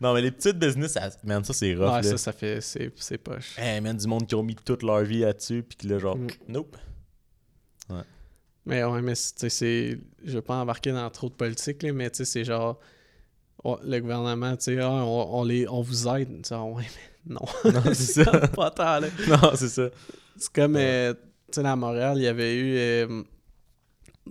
Non, mais les petites business, ça- man, ça, c'est rough, Ouais, là. ça, ça fait... C'est c'est poche. Hey, man, du monde qui ont mis toute leur vie là-dessus, puis qui là, genre, Mm. nope. Mais ouais, mais c'est- tu sais, c'est... Je veux pas embarquer dans trop de politique, là, mais tu sais, c'est genre... ouais, le gouvernement, tu sais, ah, on, on les, on vous aide. Tu sais, ah, ouais, mais non. Non, c'est ça. pas tant, là. Non, c'est ça. C'est comme, euh, tu sais, à Montréal, il y avait eu... euh,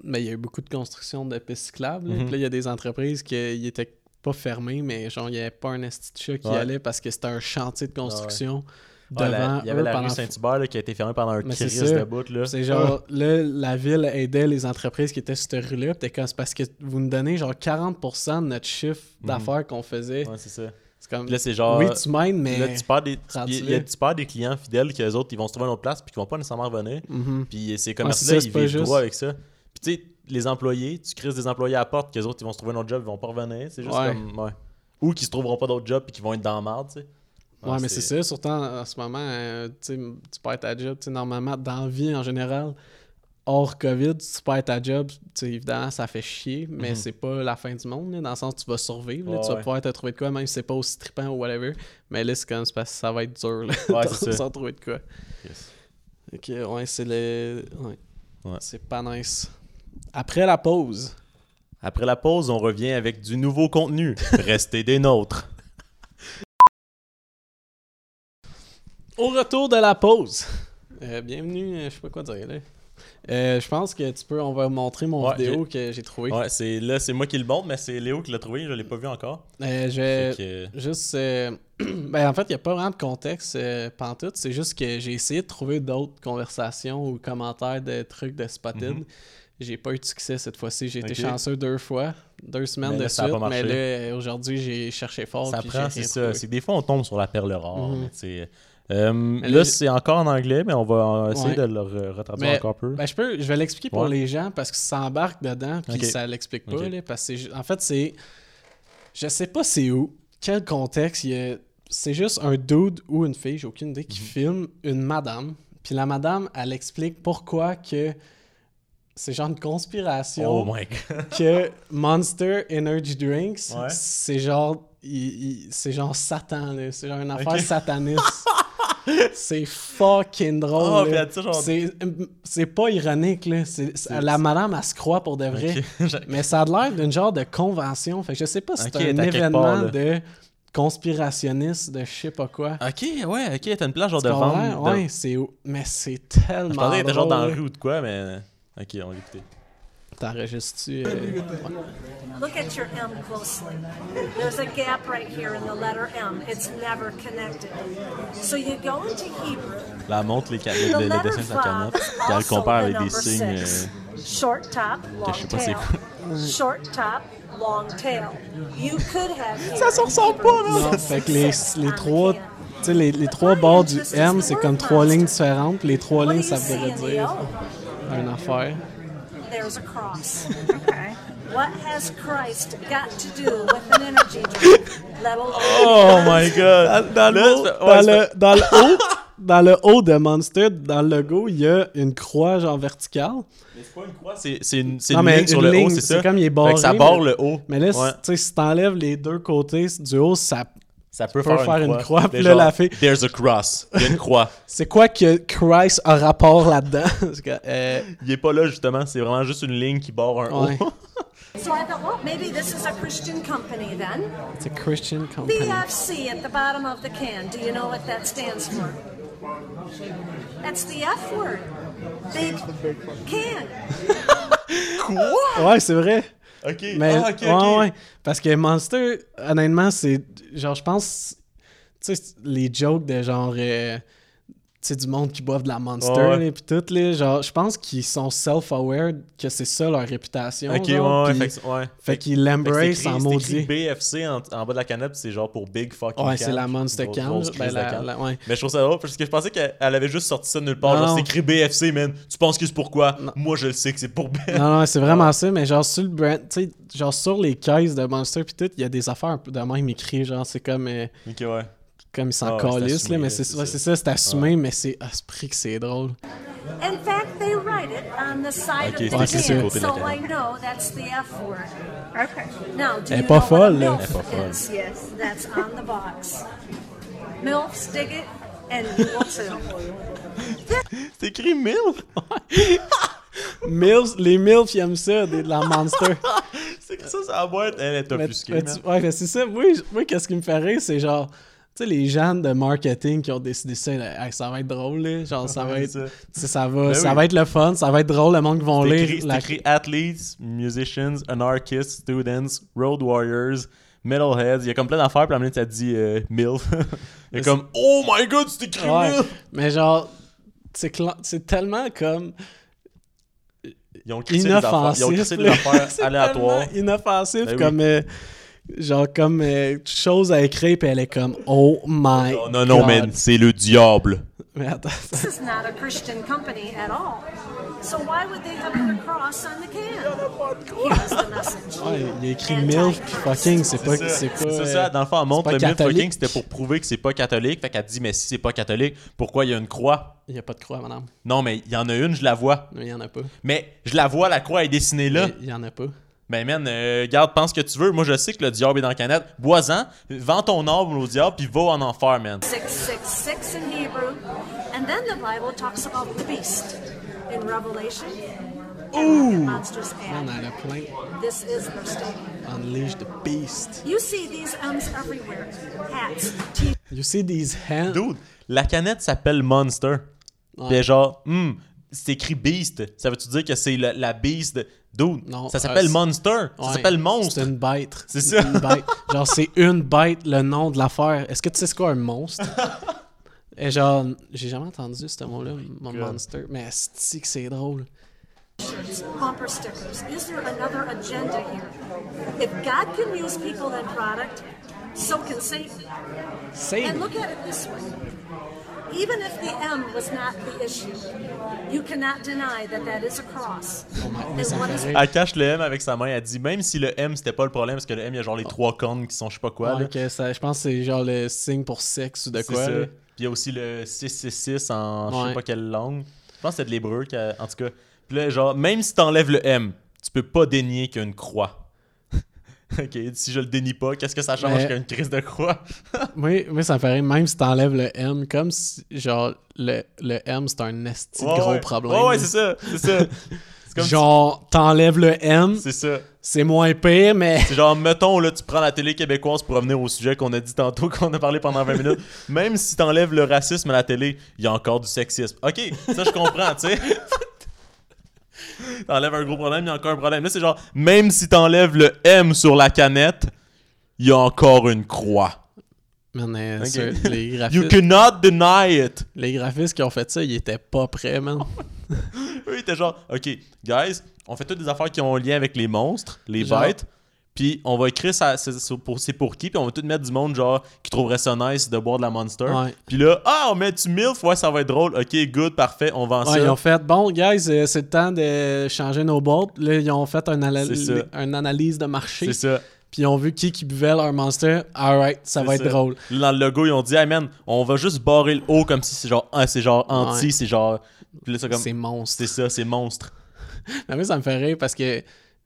mais il y a eu beaucoup de construction de pistes cyclables. là. Mhm. Puis là, il y a des entreprises qui ils étaient pas fermés, mais genre, il n'y avait pas un chat qui Ouais. allait parce que c'était un chantier de construction Ouais, la- devant il y avait la rue Saint-Hubert qui a été fermée pendant un Mais ça. de bout. C'est genre, là, la ville aidait les entreprises qui étaient sur cette rue-là. C'est parce que vous nous donnez genre 40% de notre chiffre Mhm. d'affaires qu'on faisait. Ouais, c'est ça. C'est comme, Puis là, c'est genre. oui, tu mais. Là, tu perds des, y a- tu perds des clients fidèles que les autres, ils vont se trouver une autre place, puis qui vont pas nécessairement revenir. Mhm. Puis ces c'est commerces-là, ça, ils c'est pas vivent juste. droit avec ça. Puis tu sais, les employés, tu crises des employés à la porte, que les autres, ils vont se trouver un autre job, ils vont pas revenir. C'est juste Ouais. comme. Ouais. Ou qu'ils se trouveront pas d'autres jobs, puis qu'ils vont être dans la merde, tu sais. Ouais, mais c'est ça, surtout en, en ce moment, euh, tu sais, tu perds ta job. Tu normalement, dans la vie en général, hors COVID, tu perds ta job, évidemment, ça fait chier, mais Mhm. c'est pas la fin du monde, là, dans le sens où tu vas survivre, là, tu vas ouais. pouvoir te trouver de quoi, même si c'est pas aussi trippant ou whatever. Mais là, c'est comme, c'est parce que ça va être dur, là, Ouais, de s'en trouver de quoi. Yes. Ok, ouais, c'est le. Ouais. Ouais. C'est pas nice. Après la pause. Après la pause, on revient avec du nouveau contenu. Restez des nôtres. Au retour de la pause. Euh, bienvenue, euh, je sais pas quoi dire là. Euh, je pense que tu peux, on va montrer mon Ouais, vidéo que j'ai trouvé. Ouais, c'est là, c'est moi qui le montre, mais c'est Léo qui l'a trouvé. Je l'ai pas vu encore. Euh, je que- juste. euh, ben, en fait, il n'y a pas vraiment de contexte pantoute. C'est juste que j'ai essayé de trouver d'autres conversations ou commentaires de trucs de Spotted. Mhm. J'ai pas eu de succès cette fois-ci. J'ai été chanceux deux fois, deux semaines de suite. mais là, aujourd'hui, j'ai cherché fort. ça prend, c'est ça. trouvé. C'est que des fois, on tombe sur la perle rare. Mhm. Euh, là, c'est encore en anglais, mais on va essayer Ouais. de le re- retraduire Mais- encore un peu. Ben, je peux, je vais l'expliquer pour Ouais. les gens parce que ça embarque dedans puis ça l'explique pas. Là, parce que en fait, c'est. Je sais pas c'est où, quel contexte. a- C'est juste un dude ou une fille, j'ai aucune idée, Mhm. qui filme une madame. Puis la madame, elle explique pourquoi que c'est genre une conspiration oh my god. que Monster Energy Drinks, Ouais. c'est genre. c'est genre Satan. C'est genre une affaire sataniste. c'est fucking drôle. Oh, genre- C'est pas ironique, là. La madame, elle se croit pour de vrai. Mais ça a l'air d'une genre de convention. Fait que je sais pas si c'est un événement part, de conspirationniste de je sais pas quoi. Ok, ouais, ok, t'as une place genre de vente. de- Ouais, c'est mais c'est tellement. Je pensais genre dans la rue ou de quoi, mais. Ok, on va l'écouter. T'enregistres-tu. euh, ouais. Look at your M closely. There's a gap right here in the letter M. It's never connected. So you go into Hebrew. Là, elle montre les, ca- The le, le letter dessin de sa Vav canette. is Puis elle compare avec des signes. euh, Short top, long je sais pas c'est tail. Short top, long tail. You could have. Ça se ressemble pas, là. Non, fait que les, les trois. Les, les trois bords du M, c'est comme trois lignes différentes. Les trois lignes, ça voudrait dire une affaire. There's a cross. Okay. What has Christ got to do with an energy drink? Let alone. Oh my god! Dans, le, haut- c'est- dans, le, dans le haut, dans le haut de Monster, dans le logo, il y a une croix genre verticale. Mais c'est pas une croix, c'est c'est une, c'est Non, une mais ligne sur une le ligne, haut, c'est c'est ça? comme il est Fait barré, que ça barre mais- le haut. Mais là, Ouais. tu sais, si t'enlèves les deux côtés du haut, ça ça peut, faire, faire une une croix, croix. puis là, la fille- There's a cross. Il y a une croix. C'est quoi que Christ a rapport là-dedans? Euh, Il est pas là, justement. C'est vraiment juste une ligne qui barre un ouais. haut. So I thought, well, maybe this is a Christian company then. C'est a Christian company. BFC at the bottom of the can. Do you know what that stands for? That's the F word. Big can. Ouais, c'est vrai. ok. Mais, ah, ok, ouais, ouais. Parce que Monster, honnêtement, c'est. Genre, je pense. Tu sais, les jokes de genre. euh, sais, du monde qui boivent de la Monster, là, pis tout, là. Genre, je pense qu'ils sont self-aware que c'est ça leur réputation. Ok, genre, ouais, pis- Fait, que- ouais. fait qu'ils l'embrace en maudit. BFC en, en bas de la canette, puis c'est genre pour Big Fucking Ouais, c'est la Monster Can. ben, ouais. Mais je trouve ça drôle parce que je pensais qu'elle elle avait juste sorti ça de nulle part. Non, Genre, c'est écrit BFC, man. Tu penses que c'est pourquoi? Moi, je le sais que c'est pour Ben. Non, non, c'est vraiment ça, mais genre sur le brand, tu sais, genre sur les caisses de Monster pis tout, il y a des affaires de même écrites, genre c'est comme, euh, Ok, ouais. Comme ils s'en Ah calissent, mais c'est ça. c'est ça, assumé, mais c'est à ce prix que c'est drôle. In fact, they write it on the side Ok, of c'est the écrit sur le can, côté de la so I know that's the F word. Okay. Now, do Elle est you pas know folle, what a là. MILF Elle est pas folle. is? Yes, that's on the box. MILFs dig it, and too. C'est écrit MILF? Mills, les Mills, ils aiment ça, des- de la Monster. C'est écrit ça la boîte. Elle est tu- ouais, mais c'est ça, moi, qu'est-ce qui me fait rire, c'est genre, sais, les gens de marketing qui ont décidé ça, là, Hey, ça va être drôle, là, genre, ça va être, ça. tu va, Ben ça oui. va être le fun, ça va être drôle, le monde qui vont lire. c'est la- écrit athletes, musicians, anarchists, students, road warriors, metalheads. Il y a comme plein d'affaires, puis à la minute, ça dit euh, MILF. Il y a comme Oh my god, c'est écrit Ouais, mais genre, c'est cla- tellement comme Ils ont crissé des affaires, inoffensif. ils ont crissé des affaires aléatoires. inoffensif Ben oui. comme euh, genre comme euh, chose à écrire puis elle est comme oh my non, non, God. man, c'est le diable. Mais attends. This is not a Christian company at all. So why would they have the cross on the can? Ouais, il a écrit MILF puis fucking c'est pas C'est pas c'est ça, dans le fond, elle montre le catholique. fucking, c'était pour prouver que c'est pas catholique. Fait qu'elle dit, mais si c'est pas catholique, pourquoi il y a une croix? Il y a pas de croix madame. Non, mais il y en a une, je la vois. Non, il y en a pas. Mais je la vois, la croix est dessinée là. Il y en a pas. Ben, man, euh, garde, pense ce que tu veux. Moi, je sais que le diable est dans la canette. Bois-en, vends ton âme au diable, puis va en enfer, man. 666 in Hebrew. And then the Bible talks about the beast. in Revelation. Ooh. Monsters elle a plein. This is their statement. Unleash the beast. You see these M's everywhere. Hats, t You see these hands? Dude, la canette s'appelle Monster. Puis genre, hmm, c'est écrit Beast. Ça veut-tu dire que c'est la, la Beast de... Dude, Non, ça s'appelle euh, Monster. Ça Ouais, s'appelle Monstre. C'est une bête. C'est ça. Une bête. Genre, c'est une bête, le nom de l'affaire. Est-ce que tu sais c'est quoi un monstre? Et genre, j'ai jamais entendu ce mot-là, mon monster. Mais c'est que c'est drôle. bumper stickers. Is there another agenda here? If God can use people and product, so can Satan. C'est. And look at it this way. Even if the M was not the issue, you cannot deny that that is a cross. rire. Elle cache le M avec sa main. Elle dit même si le M c'était pas le problème, parce que le M il y a genre les trois cornes qui sont je sais pas quoi. Ouais, que ça, je pense que c'est genre le signe pour sexe ou de quoi. ça. Puis il y a aussi le 666 en je sais Ouais. pas quelle langue. Je pense que c'est de l'hébreu, en tout cas. Puis là, genre, même si t'enlèves le M, tu peux pas dénier qu'il y a une croix. Ok, si je le dénie pas, qu'est-ce que ça change Mais- qu'il y a une crise de croix? Oui, oui, ça me rire. Même si t'enlèves le M, comme si, genre, le, le M, c'est un esti Ouais, gros ouais. problème. Ouais, ouais, c'est ça. C'est ça. Comme Genre, t'enlèves le M, C'est ça. c'est moins pire, mais. C'est genre, mettons, là, tu prends la télé québécoise pour revenir au sujet qu'on a dit tantôt, qu'on a parlé pendant 20 minutes. Même si t'enlèves le racisme à la télé, il y a encore du sexisme. Ok, ça je comprends, tu sais. T'enlèves un gros problème, il y a encore un problème. Là, c'est genre, même si t'enlèves le M sur la canette, il y a encore une croix. Man, euh, les, You graphistes, cannot deny it. les graphistes qui ont fait ça, ils étaient pas prêts, man. Eux, ils étaient genre, OK, guys, on fait toutes des affaires qui ont un lien avec les monstres, les Genre- bêtes. Puis on va écrire ça, c'est pour, c'est pour qui, puis on va tout mettre du monde, genre, qui trouverait ça nice de boire de la Monster. Ouais. Puis là, ah, on met du MILF, ouais, ça va être drôle. OK, good, parfait, on vend Ouais, ça. ils ont fait, bon, guys, euh, c'est le temps de changer nos boîtes. Là, ils ont fait un analyse de marché. C'est ça. Puis ils ont vu qui qui buvait leur monster. Alright, ça va être drôle. Là, Dans le logo, ils ont dit, hey man, on va juste barrer le haut comme si c'est genre, ah, c'est genre anti, Ouais. c'est genre. C'est comme. Monstre. C'est ça, c'est monstre. Mais moi, ça me fait rire parce que,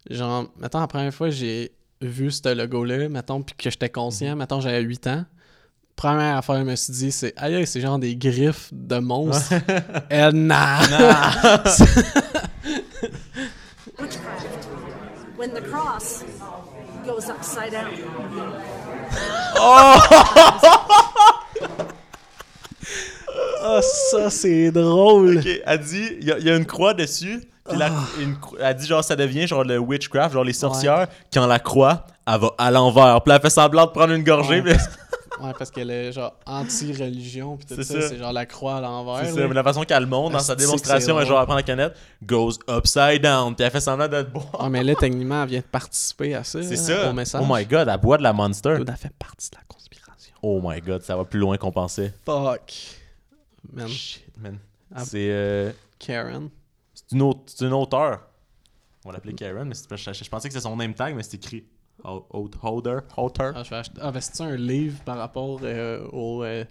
genre, mettons, la première fois j'ai vu ce logo-là, mettons, puis que j'étais conscient, Mhm. mettons, j'avais 8 ans. Première affaire, je me suis dit, c'est, aïe, c'est genre des griffes de monstres. Eh, nah! witchcraft. When the cross goes upside down. Ah, ça, c'est drôle! Ok, elle dit, il y, a- il y a une croix dessus. Puis la- Ah. elle dit, genre, ça devient genre le witchcraft, genre les sorcières, quand la croix, elle va à l'envers. Puis là, elle fait semblant de prendre une gorgée. Ouais. mais Ouais, parce qu'elle est genre anti-religion, puis tout C'est ça, ça. c'est genre la croix à l'envers. c'est ça, là. mais la façon qu'elle monte dans sa Asti que démonstration, genre, elle prend la canette, goes upside down. Puis elle fait semblant d'être boire. Ah, mais là, techniquement, elle vient de participer à ça. C'est hein, ça. Au message. Oh my god, elle boit de la monster. Elle fait partie de la conspiration. Oh my god, ça va plus loin qu'on pensait. Fuck. Man, Shit, man. Ah. C'est euh, Karen. C'est une, autre- c'est une auteure. On va l'appeler Karen, mais c'est- je, je pensais que c'était son name tag, mais c'est écrit Ho- Ho- Holder. Holder. Ah, je vais acheter... ah ben, un livre par rapport euh, au euh,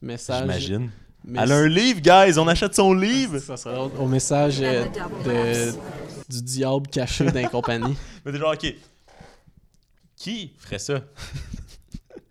message? J'imagine. Mais Elle a un livre, guys. On achète son livre. Ça sera au message euh, de, du diable caché dans les compagnies. Mais t'es genre, ok. Qui ferait ça?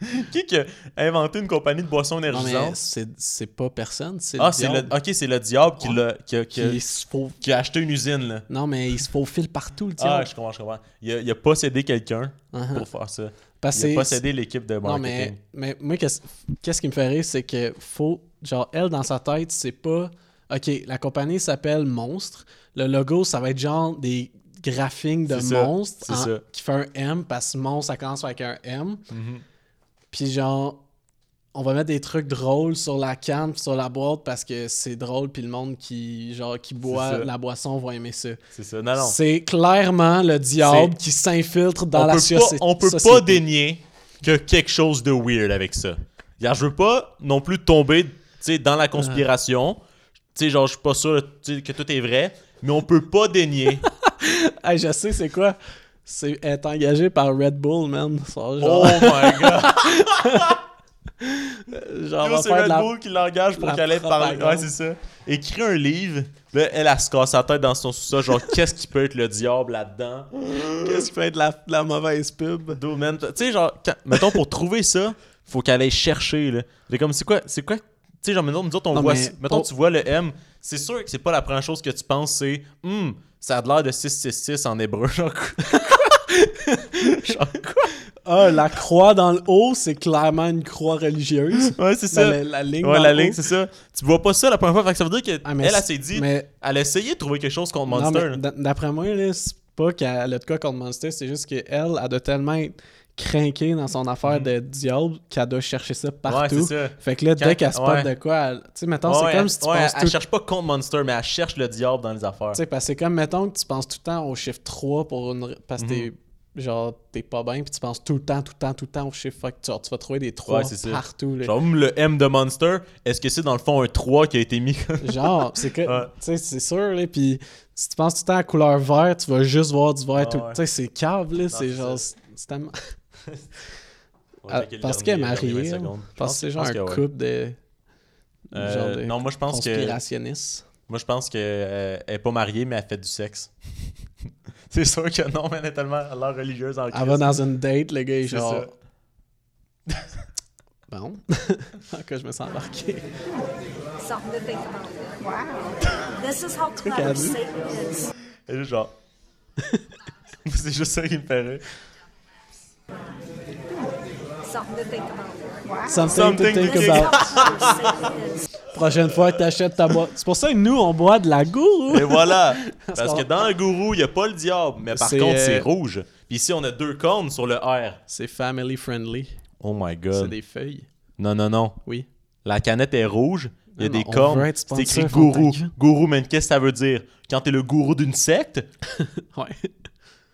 qui qui a inventé une compagnie de boissons Non, énergisantes? c'est pas personne, c'est Ah, le c'est le, diable. ok, c'est le diable qui, Ouais. l'a, qui, a, qui, a, Qui se fau- qui a acheté une usine, là. Non, mais il se faufile partout, le Ah, diable. je comprends, je comprends. Il a, il possédé quelqu'un Uh-huh. pour faire ça. Parce Il a possédé l'équipe de Non, marketing. mais, mais moi, qu'est-ce qu'est-ce qui me fait rire, c'est que faut. Genre, elle, dans sa tête, c'est pas. Ok, la compagnie s'appelle Monstre. Le logo, ça va être genre des graphiques de C'est ça, monstre c'est en- ça. qui fait un M parce que monstre, ça commence avec un M. Mhm. Puis genre, on va mettre des trucs drôles sur la canne, sur la boîte parce que c'est drôle, puis le monde qui, genre, qui boit la boisson va aimer ça. C'est ça. Non, non. C'est clairement le diable qui s'infiltre dans on la peut soci- pas, on peut société. pas dénier que quelque chose de weird avec ça. Regarde, je veux pas non plus tomber dans la conspiration. Tu sais, genre, je suis pas sûr que tout est vrai, mais on peut pas dénier. Hey, je sais, c'est quoi? C'est être engagé par Red Bull, man. Ça, oh my god! genre c'est Red la... Bull qui l'engage pour la qu'elle aille parler. Ouais, c'est ça. Écrit un livre. Là, elle, elle se casse la tête dans son sous-sol. Genre, qu'est-ce qui peut être le diable là-dedans? Qu'est-ce qui peut être la, la mauvaise pub? Tu sais, genre, quand- mettons, pour trouver ça, faut qu'elle aille chercher, là. C'est comme, c'est quoi, c'est quoi? Tu sais, genre, mettons, nous autres, on Non, voit. mais Mettons, pour- tu vois le M, c'est sûr que c'est pas la première chose que tu penses, c'est Hum, ça a de l'air de 666 en hébreu. Genre, Genre quoi? Ah, la croix dans le haut, c'est clairement une croix religieuse. Ouais, c'est ça. la, la ligne ouais, dans la le ligne, c'est ça. Tu vois pas ça la première fois, fait que ça veut dire qu'elle, Ah, elle, s'est dit, mais- elle a essayé de trouver quelque chose contre Monster. d'après moi, c'est pas qu'elle a de quoi contre Monster, c'est juste qu'elle, elle doit tellement être craquée dans son affaire de diable qu'elle doit chercher ça partout. Mhm. ça. Fait que là, dès qu'elle spot ouais. de quoi, elle- tu sais, mettons, Ouais, c'est comme elle, si tu penses elle tout... cherche pas contre Monster, mais elle cherche le diable dans les affaires. Tu sais, parce que c'est comme, mettons, que tu penses tout le temps au chiffre 3 pour une... parce que t'es... Genre, t'es pas bien, puis tu penses tout le temps, tout le temps, tout le temps au chiffre. Fait que tu, tu vas trouver des 3 Ouais, c'est ça. partout. là. Genre, le M de Monster, est-ce que c'est dans le fond un 3 qui a été mis Genre, c'est que, tu sais, c'est sûr, là, puis si tu penses tout le temps à la couleur vert, tu vas juste voir du vert Ah tout. Tu sais, c'est cave, là, c'est genre, c'est tellement... Ouais, Ah, parce qu'elle est mariée, 20 elle. secondes. Je pense que c'est genre un que ouais. couple de... Euh, genre de non, moi je pense que moi je pense qu'elle est pas mariée mais elle fait du sexe. c'est sûr que non, mais elle est tellement à l'air religieuse en Elle va dans une date, le gars est C'est genre... Bon. Encore, je me sens embarqué. Something to think about. Wow. This is how clever qu'elle a dit. Satan is. Elle est juste genre C'est juste ça qui me fait rire. Something to think about. Something, Something to think about. Prochaine fois que t'achètes ta boîte. C'est pour ça que nous, on boit de la gourou. Et voilà! Parce que dans le gourou, il n'y a pas le diable, mais par C'est, contre, euh, c'est rouge. Puis ici, on a deux cornes sur le R. C'est family friendly. Oh my C'est god. des feuilles. Non, non, non. Oui. La canette est rouge, il y a Non, des cornes. C'est écrit gourou. Gourou, mais qu'est-ce que ça veut dire? Quand t'es le gourou d'une secte, Ouais.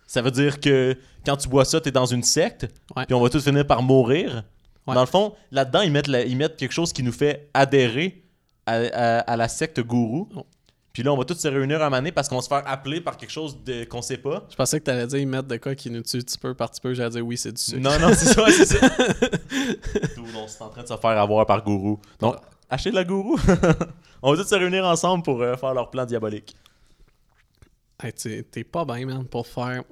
Ça veut dire que quand tu bois ça, t'es dans une secte, puis on va tous finir par mourir. Ouais. Dans le fond, là-dedans, ils mettent, la- ils mettent quelque chose qui nous fait adhérer à, à- à la secte gourou. Oh. Puis là, on va tous se réunir un donné parce qu'on va se faire appeler par quelque chose de, qu'on sait pas. Je pensais que t'allais dire ils mettent de quoi qui nous tue petit peu par petit peu. J'allais dire oui, c'est du sucre. Non, non, c'est ça, c'est ça. Tout, on est en train de se faire avoir par gourou. Donc, achetez de la gourou. on va tous se réunir ensemble pour euh, faire leur plan diabolique. Hey, t'es pas bien, man, pour faire.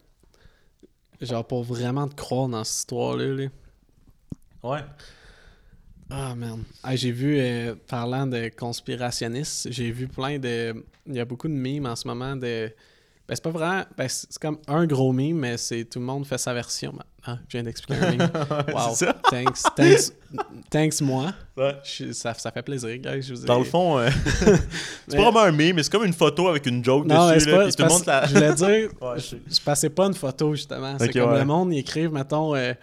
Genre, pour vraiment te croire dans cette histoire-là. là. Ouais. Ah, man. Hey, j'ai vu, euh, parlant de conspirationnistes, j'ai vu plein de. Il y a beaucoup de mimes en ce moment de. Ben, c'est pas vraiment. Ben, c'est comme un gros meme, mais c'est tout le monde fait sa version. Ah, je viens d'expliquer un meme. wow. C'est ça. Thanks. Thanks. Thanks, moi. Ouais. Je- ça, ça fait plaisir, guys. Je vous ai- Dans le fond, euh, c'est Mais- pas vraiment un meme, mais c'est comme une photo avec une joke Non, dessus. Là, pas. tout le monde la... Je voulais dire, Ouais, je je, sais. je passais pas une photo justement. C'est comme ouais. le monde, ils écrivent, mettons, euh,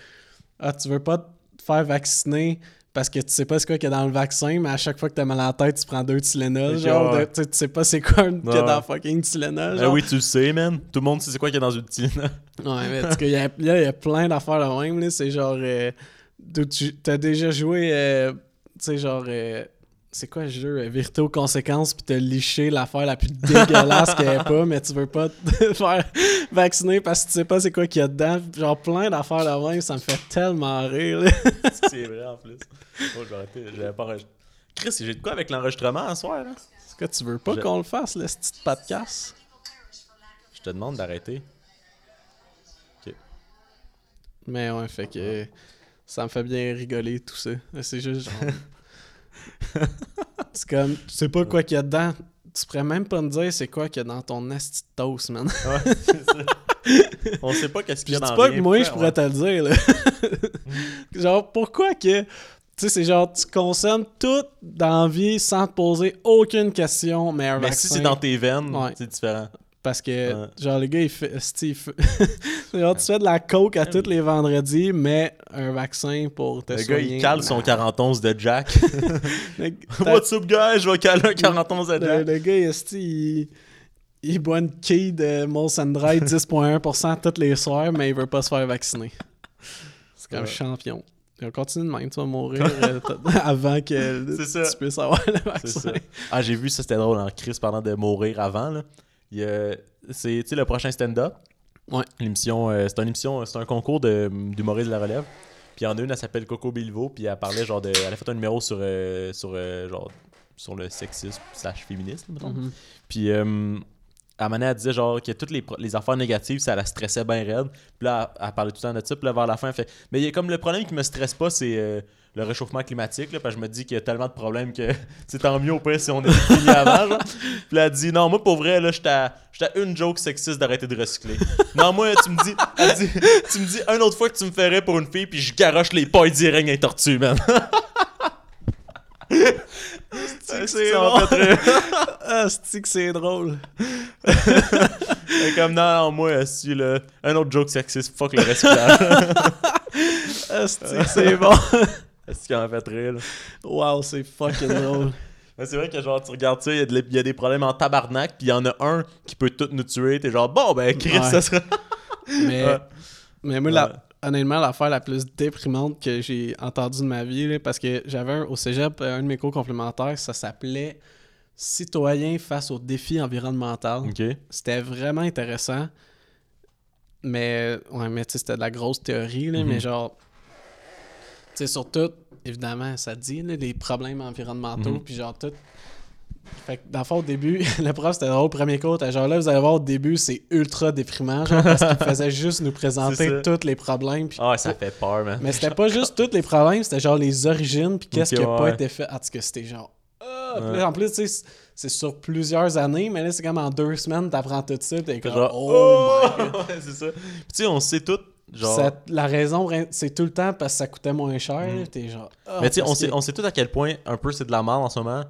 ah, tu veux pas te faire vacciner parce que tu sais pas c'est quoi qu'il y a dans le vaccin, mais à chaque fois que t'as mal à la tête, tu prends deux Tylenol. Genre, ouais. de- tu sais- pas c'est quoi qu'il y a dans fucking Tylenol. Ah genre. oui, tu le sais, man. Tout le monde sait c'est quoi qu'il y a dans une petite. Ouais, mais en tout cas, il y a, là, il y a plein d'affaires de même. là. C'est genre. euh, t'as déjà joué. euh, tu sais, genre. euh, c'est quoi le jeu? Vérité aux conséquences, puis t'as liché l'affaire la plus dégueulasse qu'il n'y ait pas, mais tu veux pas te faire vacciner parce que tu sais pas c'est quoi qu'il y a dedans. Genre plein d'affaires de même, ça me fait tellement rire. là. c'est vrai en plus. Oh, je vais arrêter. J'avais pas enregistré. Chris, j'ai de quoi avec l'enregistrement ce soir? Hein? C'est quoi, tu veux pas qu'on le fasse, le petit podcast? Je te demande d'arrêter. Mais ouais, fait que. Ça me fait bien rigoler tout ça. C'est juste genre. c'est comme, tu sais pas quoi qu'il y a dedans. Tu pourrais même pas me dire c'est quoi qu'il y a dans ton esti toast, man. Ouais, c'est ça. On sait pas qu'est-ce qu'il y a dans pas rien, que moi, je pourrais te le dire, là. genre, pourquoi que. Tu sais, c'est genre, tu consommes tout dans la vie sans te poser aucune question, mais un Mais vaccin. si c'est dans tes veines, Ouais. c'est différent. Parce que, Ouais. genre, le gars, il fait. fait- genre, tu fais de la coke à tous les vendredis, mais un vaccin pour te Le gars, il cale son Nah. 41 de Jack. Le, What's up, guys? Je vais caler un 41 de Jack. le gars, il, il boit une quille de Molson Dry 10.1% tous les soirs, mais il veut pas se faire vacciner. C'est comme Ouais. champion. On continue de même, tu vas mourir euh, avant que tu puisses avoir le vaccin. Ah, j'ai vu ça, c'était drôle en Chris parlant de mourir avant. Là. C'est le prochain stand-up. Ouais. L'émission, euh, c'est une émission, c'est un concours de- d'humoristes de la relève. Puis il y en a une, elle s'appelle Coco Bilvo, puis elle parlait genre de. Elle a fait un numéro sur, euh, sur, euh, genre, sur le sexisme slash féminisme. Mhm. Puis euh, à donné, elle disait genre que toutes les, affaires négatives, ça la stressait bien raide. Puis là, elle, elle parlait tout le temps de ça. Puis là, vers la fin, elle fait Mais il y a comme le problème qui me stresse pas, c'est euh, le réchauffement climatique. Là, parce que je me dis qu'il y a tellement de problèmes que c'est tant mieux au pire si on est fini avant. genre. Puis là, elle dit Non, moi pour vrai, là, j'étais à, une joke sexiste d'arrêter de recycler. non, moi, tu me dis, elle dit Tu me dis une autre fois que tu me ferais pour une fille, puis je garoche les pailles d'irègne et tortues, man. c'est rire. Ah, c'est que c'est drôle. Comme non, non, moi, le un autre joke sexiste, fuck le recyclage. Ah, c'est que c'est bon. Est-ce qu'il en fait rire? là? Wow, c'est fucking drôle. Mais c'est vrai que genre tu regardes ça, il y, a y des problèmes en tabarnak, puis il y en a un qui peut tout nous tuer. T'es genre bon ben Chris, Ouais. ça sera. Mais, Ouais. mais moi, Ouais. la- honnêtement, l'affaire la plus déprimante que j'ai entendue de ma vie, là, parce que j'avais au cégep euh, un de mes cours complémentaires, ça s'appelait Citoyens face aux défis environnementaux. C'était vraiment intéressant. Mais, ouais, mais tu sais, c'était de la grosse théorie, là, Mhm. mais genre, tu sais, surtout, évidemment, ça dit, là, les problèmes environnementaux, Mhm. puis genre, tout. Fait que, dans le fond, au début, le prof, c'était drôle, au premier cours, t'es genre là, vous allez voir, au début, c'est ultra déprimant, genre, parce qu'il faisait juste nous présenter tous les problèmes. Ah, ça fait peur, man. Mais c'était pas juste tous les problèmes, c'était genre les origines, puis qu'est-ce qui a pas été fait. En tout cas, c'était genre. ah, puis Ouais. là, en plus, tu sais, c'est sur plusieurs années, mais là, c'est comme en deux semaines, t'apprends tout ça, t'es comme. genre, oh my god. Ouais, c'est ça. Puis tu sais, on sait tout, genre. Ça- la raison, c'est tout le temps parce que ça coûtait moins cher. là, T'es genre. ah, mais tu sais, on sait, on sait tout à quel point un peu c'est de la merde en ce moment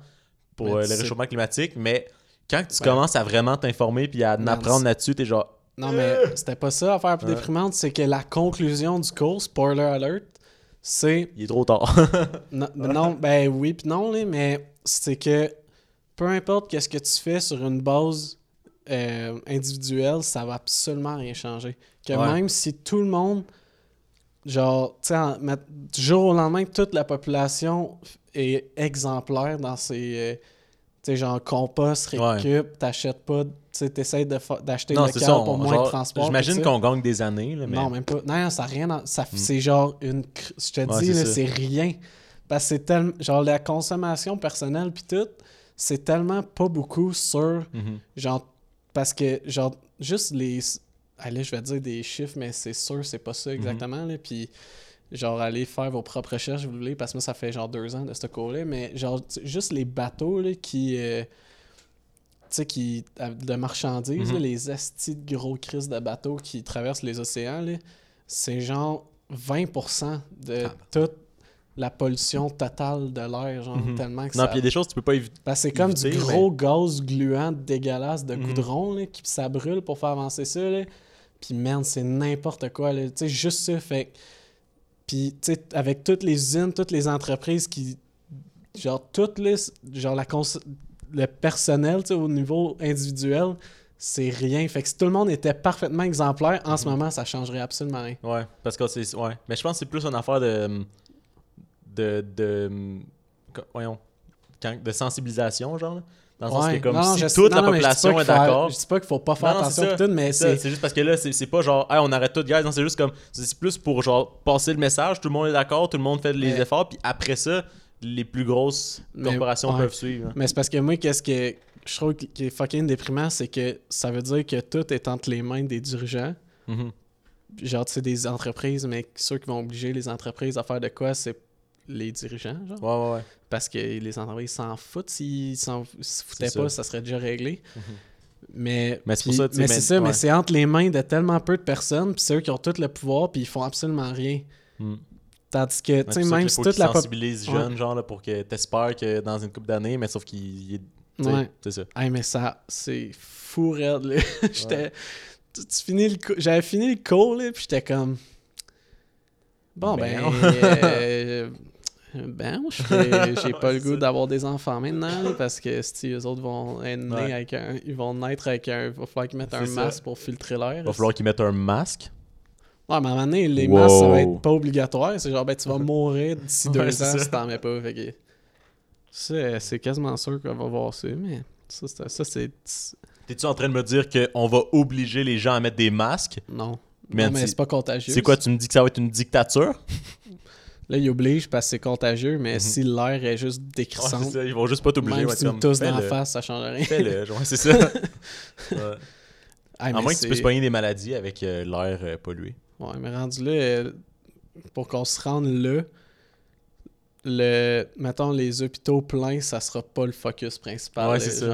pour euh, le réchauffement climatique, mais quand tu Ouais. commences à vraiment t'informer puis à en apprendre là-dessus, t'es genre. Non, mais c'était pas ça, l'affaire la plus Ouais. déprimante, c'est que la conclusion du cours, spoiler alert, c'est. Il est trop tard. Non, non, ben oui, puis non, mais c'est que peu importe qu'est-ce que tu fais sur une base euh, individuelle, ça va absolument rien changer. Que Ouais. même si tout le monde, genre, tu sais, du jour au lendemain, toute la population est exemplaire dans ses. euh, tu sais, genre, compost, Ouais. récup, t'achètes pas, tu sais, t'essayes d'acheter le ça. pour on- moins genre, de transport. J'imagine qu'on gagne des années, là, mais. Non, même pas. Non, ça n'a rien. Ça, C'est genre une. Je te Ouais, dis, c'est rien. Parce que c'est tellement. Genre, la consommation personnelle, puis tout, c'est tellement pas beaucoup sur. Mhm. Genre. Parce que, genre, juste les. Allez, je vais dire des chiffres, mais c'est sûr, c'est pas ça Mhm. exactement. là, Puis, genre, allez faire vos propres recherches, vous voulez, parce que moi, ça fait genre deux ans de ce cours-là. Mais, genre, juste les bateaux, là, qui. euh, tu sais, qui, de marchandises, Mhm. là, les astis de gros crises de bateaux qui traversent les océans, c'est genre 20% de Ah, toute la pollution totale de l'air, genre, Mhm. tellement que Non, ça... puis il y a des choses que tu peux pas éviter. C'est comme du gros gaz gluant dégueulasse de Mhm. goudron, là, qui ça brûle pour faire avancer ça, là. Puis, man, c'est n'importe quoi, là. Tu sais, juste ça, fait... Puis, tu sais, avec toutes les usines, toutes les entreprises qui... Genre, toutes les... Genre, la cons- le personnel, tu sais, au niveau individuel, c'est rien. Fait que si tout le monde était parfaitement exemplaire, en Mhm. ce moment, ça changerait absolument rien. Ouais, parce que c'est. Ouais. Mais je pense que c'est plus une affaire de. de. de. voyons. de sensibilisation, genre. Dans le sens que comme Non, si je- toute non, la population est d'accord. Je dis pas qu'il faut pas faire Non, attention pis tout, mais C'est c'est... Juste parce que là, c'est pas genre, hey, on arrête tout, guys. Non, c'est juste comme, c'est plus pour genre passer le message, tout le monde est d'accord, tout le monde fait les efforts, puis après ça, les plus grosses Mais- corporations ouais. peuvent suivre. hein. Mais c'est parce que moi, qu'est-ce que je trouve qui est fucking déprimant, c'est que ça veut dire que tout est entre les mains des dirigeants. Mhm. Genre, tu sais, des entreprises, mais ceux qui vont obliger les entreprises à faire de quoi, c'est les dirigeants, genre. Ouais, ouais, ouais. Parce que les entreprises s'en foutent. S'ils s'en se foutaient pas, ça. ça serait déjà réglé. Mais, Mais c'est ça, mais ça, mais c'est entre les mains de tellement peu de personnes, puis c'est eux qui ont tout le pouvoir, puis ils font absolument rien. Mm. Tandis que, tu sais, même si toute la sensibilisent Ouais. jeunes, genre, là, pour que t'espères que dans une couple d'années, mais sauf qu'il est. Ouais. C'est ça. Hey, mais ça, c'est fou raide, là. j'étais... Tu, tu finis le J'avais fini le cours, là, puis j'étais comme... Bon, ben... Ben. euh, Ben, j'ai pas le goût d'avoir des enfants maintenant, parce que si eux autres vont être nés Ouais. avec un... Ils vont naître avec un... Il va falloir qu'ils mettent un ça. masque pour filtrer l'air. Il va falloir qu'ils mettent un masque? Ouais, mais à un moment donné, les Wow. masques, ça va être pas obligatoire. C'est genre, ben, tu vas mourir d'ici Ouais, deux ans ça. si t'en mets pas. Fait que... C'est quasiment sûr qu'on va voir ça, mais... Ça. Ça, c'est... T'es-tu en train de me dire qu'on va obliger les gens à mettre des masques? Non. Mais c'est- c'est pas contagieux. C'est quoi, tu me dis que ça va être une dictature? Là, ils obligent parce que c'est contagieux, mais si l'air est juste Mhm. Ouais, ils vont juste pas t'obliger. même ouais, si tu me tousses dans la face, ça change rien. Fais-le, genre, c'est ça. Ouais. À moins que tu puisses pogner des maladies avec euh, l'air euh, pollué. Ouais, mais rendu là, euh, pour qu'on se rende là, le, mettons, les hôpitaux pleins, ça sera pas le focus principal. Ouais, c'est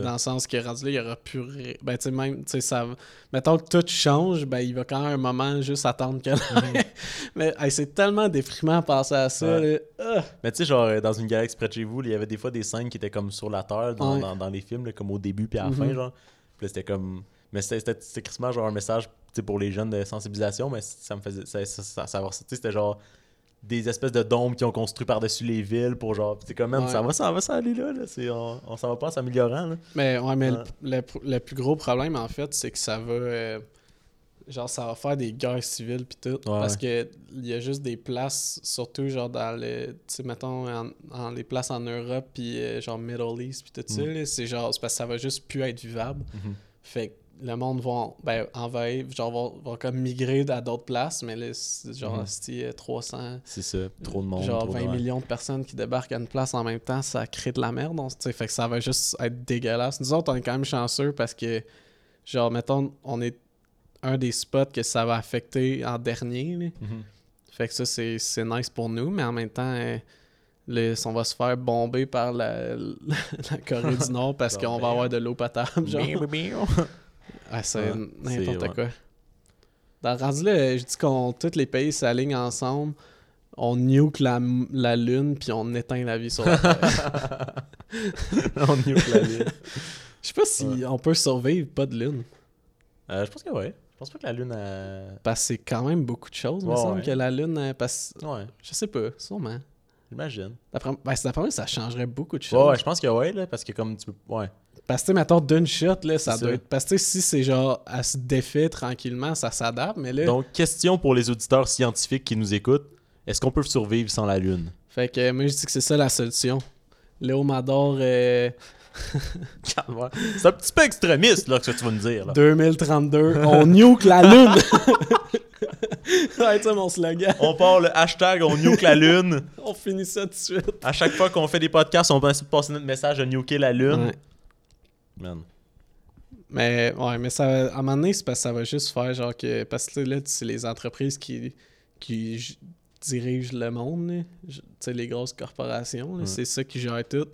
dans le sens que rendu là, il y aura plus. Ben, tu sais, même, tu sais, ça. Mettons que tout change, ben, il va quand même un moment juste attendre que. mais hey, c'est tellement déprimant de penser à ça. Ouais. là. Ah! Mais tu sais, genre, euh, dans une galaxie près de chez vous, il y avait des fois des scènes qui étaient comme sur la Terre dans, Ouais. dans, dans les films, là, comme au début puis à la fin, Mhm. genre. Puis c'était comme. Mais c'était- c'était genre un message pour les jeunes de sensibilisation, mais ça me faisait. Ça, ça, ça, ça- c'était genre des espèces de dômes qui ont construit par-dessus les villes pour genre. C'est comme, Ouais. ça va, ça va, ça aller là, là. C'est- On, on s'en va pas en s'améliorant, là. Mais ouais, mais Ouais. Le, le- le plus gros problème, en fait, c'est que ça va. euh, genre, ça va faire des guerres civiles pis tout. Parce que il y a juste des places, surtout genre dans le. Tu sais, mettons, en, en- les places en Europe pis euh, genre Middle East pis tout ça, Mm. c'est genre. C'est parce que ça va juste plus être vivable. Mhm. Fait que le monde va ben, envahir, genre, va, va comme migrer à d'autres places, mais là, genre, Mhm. c'est 300. C'est ça. Trop de monde. Genre trop de- 20 ouais. millions de personnes qui débarquent à une place en même temps, ça crée de la merde. on- fait que ça va juste être dégueulasse. Nous autres, on est quand même chanceux parce que, genre, mettons, on est un des spots que ça va affecter en dernier. Mhm. Fait que ça, c'est nice pour nous, mais en même temps, euh, le- on va se faire bomber par la, la Corée du Nord parce qu'on va avoir de l'eau potable. Genre. Ah, c'est Ouais, n'importe ouais. quoi. Dans rendu là, je dis qu'on tous les pays s'alignent ensemble, on nuke la, la lune puis on éteint la vie sur la Terre. on nuke la ville. Je sais pas si on peut survivre pas de lune. Euh, je pense que ouais. Je pense pas que la Lune a. Parce que c'est quand même beaucoup de choses, il me semble que la lune. euh, Parce... Ouais, Je sais pas, sûrement. j'imagine. D'après ben, moi, ça changerait beaucoup de choses. ouais, je pense que là, parce que comme tu peux. Ouais. Parce que, mettons, d'une shot, là, ça doit ça. être. Parce que, si c'est genre, elle se défait tranquillement, ça s'adapte, mais là. Donc, question pour les auditeurs scientifiques qui nous écoutent est-ce qu'on peut survivre sans la Lune? Fait que, moi, je dis que c'est ça la solution. Léo Mador, euh, Calme-toi. C'est un petit peu extrémiste, là, ce que tu vas me dire. Là. 2032, on nuke la lune! ouais, mon slogan. On part le hashtag on nuke la Lune. On finit ça tout de suite. À chaque fois qu'on fait des podcasts, on va essayer de passer notre message de nuker la Lune. Ouais. Man. Mais ouais, mais ça, à un moment donné, c'est parce que ça va juste faire genre que. Parce que là, c'est les entreprises qui, dirigent le monde, tu sais, les grosses corporations, c'est ça qui gère tout.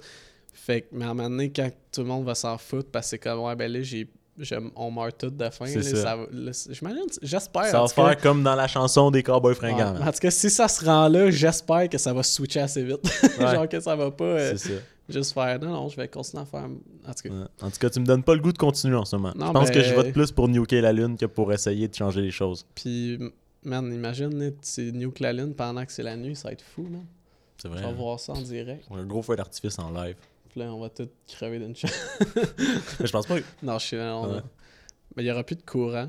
Fait que, mais à un moment donné, quand tout le monde va s'en foutre, parce que c'est comme, ouais, ben là, j'ai. on meurt tous de faim. J'imagine, j'espère. Ça va faire comme dans la chanson des Cowboys fringants. En tout cas, si ça se rend là, j'espère que ça va switcher assez vite. Ouais. genre que ça va pas euh, C'est ça. Juste faire non, non, je vais continuer à faire. En tout cas, Ouais. En tout cas, tu me donnes pas le goût de continuer en ce moment. Non, je pense ben- que je vote plus pour nuker la Lune que pour essayer de changer les choses. puis man, imagine, tu nuke la lune pendant que c'est la nuit, ça va être fou, man. C'est vrai. vais hein. voir ça en direct. Un gros feu d'artifice en live. Puis là, on va tout crever d'une. Mais je pense pas. que- non, je suis là. on- Ouais. Mais il y aura plus de courant.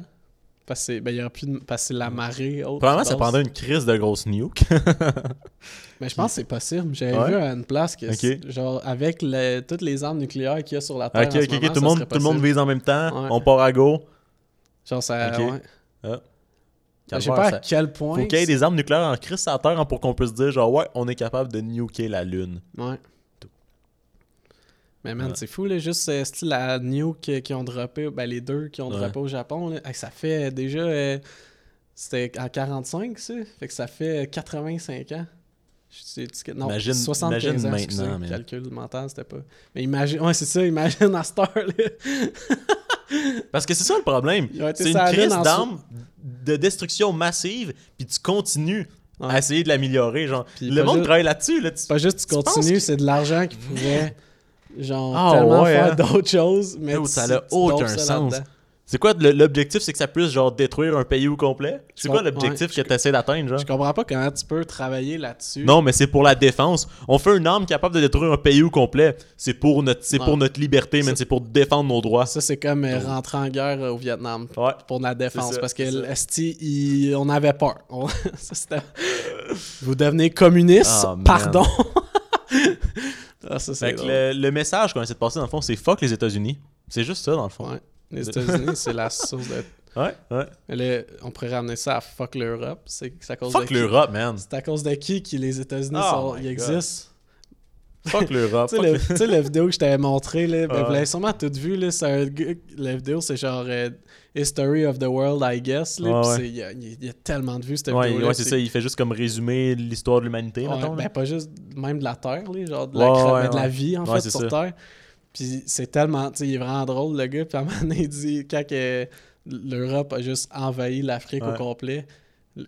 Parce que ben, il y aura plus de... parce que c'est la marée haute. Probablement, ça prendrait une crise de grosse nuke. Mais je pense que c'est possible. J'avais Ouais? vu à une place que, genre, avec le- toutes les armes nucléaires qu'il y a sur la Terre. ok, en ce ok, ok. moment, Tout le monde, tout le monde vise en même temps. Ouais. On part à go. Genre, ça. Ok. ouais. Ah. Je sais pas à quel point. Faut qu'il y ait des armes nucléaires en crise à terre pour qu'on puisse dire genre ouais, on est capable de nuker la Lune. Ouais. Mais man, Ouais. c'est fou, là, juste euh, style la nuke qui ont droppé, ben les deux qui ont Ouais. droppé au Japon, là, ça fait déjà, euh, c'était en 45, ça, fait que ça fait 85 ans. Je non, Imagine- 75 imagine ans, maintenant, man. calcul mental, c'était pas. Mais imagine, ouais, c'est ça, imagine à cette heure-là. Parce que c'est ça le problème. C'est une crise d'armes de destruction massive, puis tu continues Ouais. à essayer de l'améliorer. Genre, le monde juste- travaille là-dessus. Là, tu- C'est pas juste tu Tu continues, que- c'est de l'argent qui pourrait, genre, Ah, tellement ouais, faire hein? d'autres choses, mais tu- ça a tu aucun sens. C'est quoi l'objectif C'est que ça puisse genre détruire un pays au complet? C'est quoi l'objectif ouais, que tu essaies d'atteindre genre? Je comprends pas comment tu peux travailler là-dessus. Non, mais c'est pour la défense. On fait une arme capable de détruire un pays au complet. C'est pour notre, c'est pour notre liberté. Ça- C'est pour défendre nos droits. Ça, c'est comme euh, rentrer en guerre euh, au Vietnam Ouais. pour la défense. Ça, parce que l'esti, on avait peur. Ça, Vous devenez communiste, Ah, pardon? ah, ça, c'est le, le message qu'on essaie de passer dans le fond, c'est fuck les États-Unis. C'est juste ça dans le fond. Ouais. Les États-Unis, c'est la source de. Ouais, ouais. Mais là, on pourrait ramener ça à fuck l'Europe. C'est à cause Fuck de qui? l'Europe, man. C'est à cause de qui que les États-Unis Oh existent? Fuck l'Europe. Tu sais, le- la vidéo que je t'avais montré, là, ben, Ouais. vous l'avez sûrement tout vu, là, c'est un la vidéo, c'est genre euh, History of the World, I guess, là, ouais. il y, a- il y a tellement de vues, cette Ouais, vidéo ouais, c'est ça. Il fait juste comme résumer l'histoire de l'humanité, Ouais, ben, pas juste même de la Terre, là, genre de la, de la vie, en fait, sur ça. Terre. Puis c'est tellement, tu sais, il est vraiment drôle, le gars, puis à un moment donné, il dit, quand que l'Europe a juste envahi l'Afrique au complet,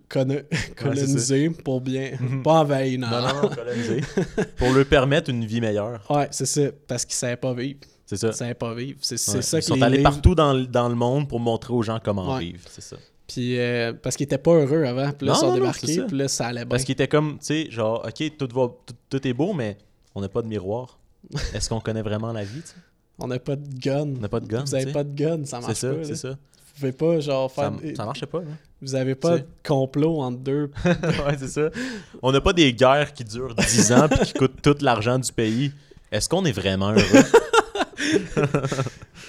colo- colonisé pour bien, Mhm. pas envahi, non. Non, non, colonisé. Pour leur permettre une vie meilleure. Ouais, c'est ça, parce qu'ils savaient pas vivre. C'est ça. Ils savaient pas vivre. C'est c'est Ouais. ça Ils sont allés livres- partout dans, le- dans le monde pour montrer aux gens comment Ouais. vivre. C'est ça. Puis euh, parce qu'ils étaient pas heureux avant, puis là Non, ils sont non, débarqués, c'est ça. puis là ça allait bien. Parce qu'il était comme, tu sais, genre, ok, tout, va, tout, tout est beau, mais on n'a pas de miroir. Est-ce qu'on connaît vraiment la vie, tu sais? On n'a pas de gun. On n'a pas de gun. Vous avez tu sais? pas de gun, ça C'est marche ça, pas. là. c'est ça. Vous pouvez pas genre Ça, faire. ça marchait pas, là. Vous avez pas de complot entre deux. ouais, c'est ça. On n'a pas des guerres qui durent 10 ans puis qui coûtent tout l'argent du pays. Est-ce qu'on est vraiment heureux?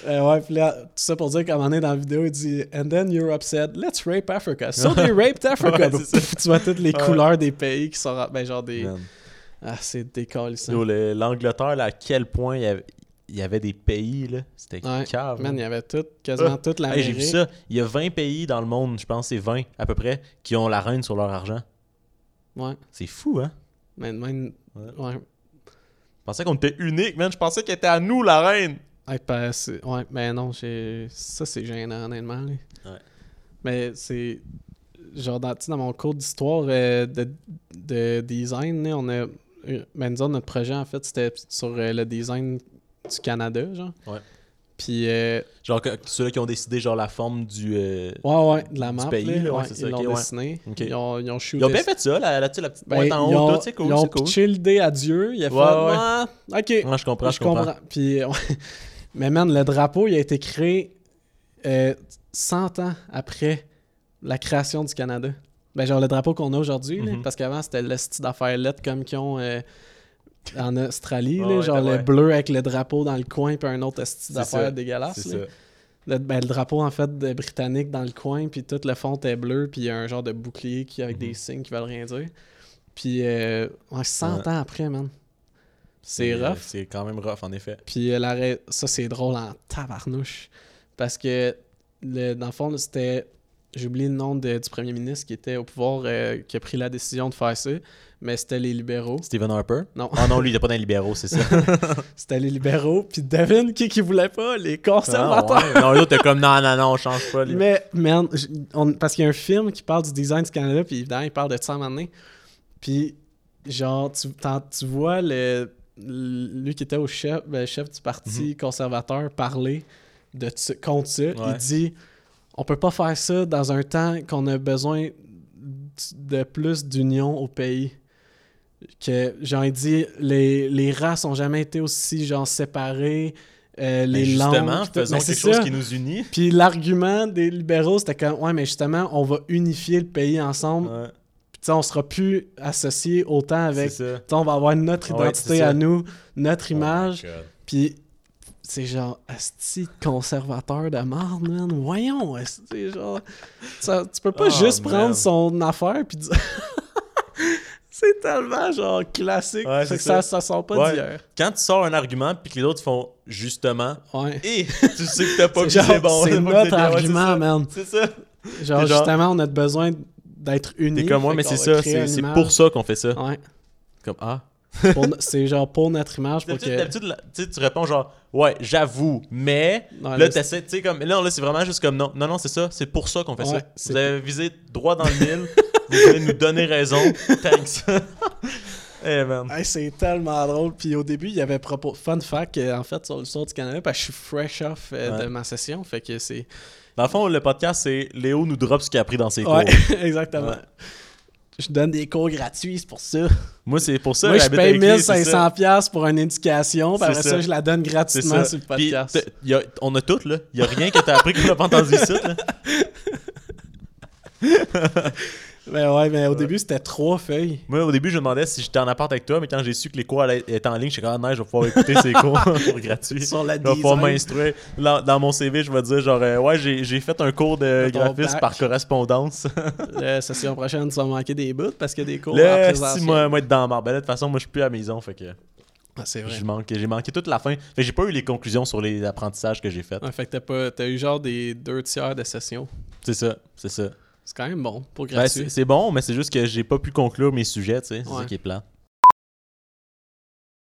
Euh, ouais, puis là, tout ça pour dire qu'à un moment donné dans la vidéo, il dit And then Europe said, let's rape Africa. So they raped Africa. Ouais, ça. Tu vois toutes les Ouais. couleurs des pays qui sont. Ben, genre des. Man. Ah, c'est décalissant. L'Angleterre, à quel point il y avait, il y avait des pays, là. C'était Ouais. cave. Man, il y avait tout, quasiment Ah. toute Hey, l'Amérique. J'ai vu ça. Il y a 20 pays dans le monde, je pense, c'est 20 à peu près, qui ont la reine sur leur argent. Ouais. C'est fou, hein? Mais même. Ouais. Ouais. Je pensais qu'on était unique, man. Je pensais qu'elle était à nous, la reine. Ouais, mais non, j'ai... ça c'est gênant, honnêtement. là. Ouais. Mais c'est. Genre, dans, dans mon cours d'histoire euh, de, de design, là, on a. euh, Ben, notre projet, en fait, c'était sur euh, le design du Canada, genre. Ouais. Puis, euh, Genre, ceux-là qui ont décidé, genre, la forme du. euh, ouais, ouais, de la map, pays, là, ouais, ouais, ils l'ont ok, ouais. dessiné. Ok. Ils ont, ils ont shooté Ils ont bien fait ça, là, là, la petite Ben, pointe en ils haut, c'est cool, ils ont cool. l'idée à Dieu. Il a fait. Ah, ok, Ouais, je comprends, je, comprends. Puis, ouais. Mais man, le drapeau, il a été créé euh, 100 ans après la création du Canada. Ben, genre le drapeau qu'on a aujourd'hui, là, Mhm. parce qu'avant, c'était le style d'affaires lettres comme qu'ils ont euh, en Australie, là, ouais, genre ouais. le bleu avec le drapeau dans le coin, puis un autre d'affaires dégueulasse. Là. Le, ben, le drapeau, en fait, de britannique dans le coin, puis tout le fond est bleu, puis il y a un genre de bouclier qui, avec des signes qui veulent rien dire. Puis, euh, ouais, 100 Mhm. Ouais. ans après, man. C'est euh, rough. C'est quand même rough, en effet. Puis euh, ça, c'est drôle en tabarnouche. Parce que, le, dans le fond, c'était. J'ai oublié le nom de- du premier ministre qui était au pouvoir, euh, qui a pris la décision de faire ça. Mais c'était les libéraux. Stephen Harper? Non, Ah non, lui, il n'est pas dans les libéraux, c'est ça. c'était les libéraux. Puis devine qui qui voulait pas Les conservateurs. Ah, ouais. Non, l'autre est comme non, non, non, on change pas. lui. Mais, man, on- parce qu'il y a un film qui parle du design du Canada, puis évidemment, il parle de ça donné. Puis, genre, tu, tu vois le, le- lui qui était au chef, ben, chef du parti conservateur parler de contre ça. Il dit on peut pas faire ça dans un temps qu'on a besoin de plus d'union au pays. Que, genre, il dit les, les races ont jamais été aussi, genre, séparées. euh, Mais les justement, langues. tout. faisons c'est quelque chose qui nous unit. Puis l'argument des libéraux, c'était comme, ouais, mais justement, on va unifier le pays ensemble. Ouais, Puis on sera plus associé autant avec. on va avoir notre Ah ouais, identité à nous, notre image. Oh God. Puis c'est genre, asti conservateur de marde, man. Voyons, asti, genre. ça- tu peux pas Oh, juste man. prendre son affaire puis dire. c'est tellement genre classique. Ouais, fait c'est que ça, ça. sort pas Ouais. d'hier. Quand tu sors un argument puis que les autres font justement, Ouais. et tu sais que t'as pas C'est c'est bon. c'est notre argument, c'est man. C'est ça. Genre, C'est genre- justement, on a besoin d'être unis. T'es comme moi, mais c'est ça. C'est c'est pour ça qu'on fait ça. Ouais. Comme, ah. C'est genre pour notre image. Pour que... d'habitude, tu réponds genre, ouais, j'avoue, mais. Là, là, t'essaies, tu sais, comme. Là, là c'est vraiment juste comme, non, non, non, c'est ça. C'est pour ça qu'on fait Ouais, ça. Vous avez visé droit dans le mille. vous venez nous donner raison. Thanks. Eh. Hey, c'est tellement drôle. Puis au début, il y avait propos. Fun fact, euh, en fait, sur le sort du Canada, parce que je suis fresh off euh, Ouais. de ma session. Fait que c'est. Dans le fond, le podcast, c'est Léo nous drop ce qu'il a appris dans ses Ouais, cours. exactement. Ouais. Je donne des cours gratuits, c'est pour ça. Moi, c'est pour ça Moi, je paye avec lui, c'est ça. 1500$ piastres pour une éducation. Puis après ça. ça. je la donne gratuitement ça. sur le podcast. a- on a tout, là. Il y a rien que t'as appris qu'on n'a pas entendu ici, là. Mais Mais ouais, mais au début, c'était trois feuilles. Moi, au début, je me demandais si j'étais en appart avec toi, mais quand j'ai su que les cours allaient être en ligne, j'étais comme, ah, je vais pouvoir écouter ces cours pour gratuit. Sur la Je vais pouvoir m'instruire. Dans, dans mon CV, je vais dire, genre, euh, ouais, j'ai fait un cours de De graphisme par correspondance. La session prochaine, tu vas manquer des bouts parce a des cours Là, si moi, moi, être dans la marbre. Ben de toute façon, moi, je suis plus à la maison, fait que Ah, c'est vrai. j'ai manqué toute la fin. Fait que j'ai pas eu les conclusions sur les apprentissages que j'ai faits. Ouais, fait que t'as pas, t'as eu genre des deux tiers de session. C'est ça, c'est ça. C'est quand même bon pour Ben, gratuit. c'est c'est bon, mais c'est juste que j'ai pas pu conclure mes sujets, tu sais. C'est Ouais. ça qui est plat.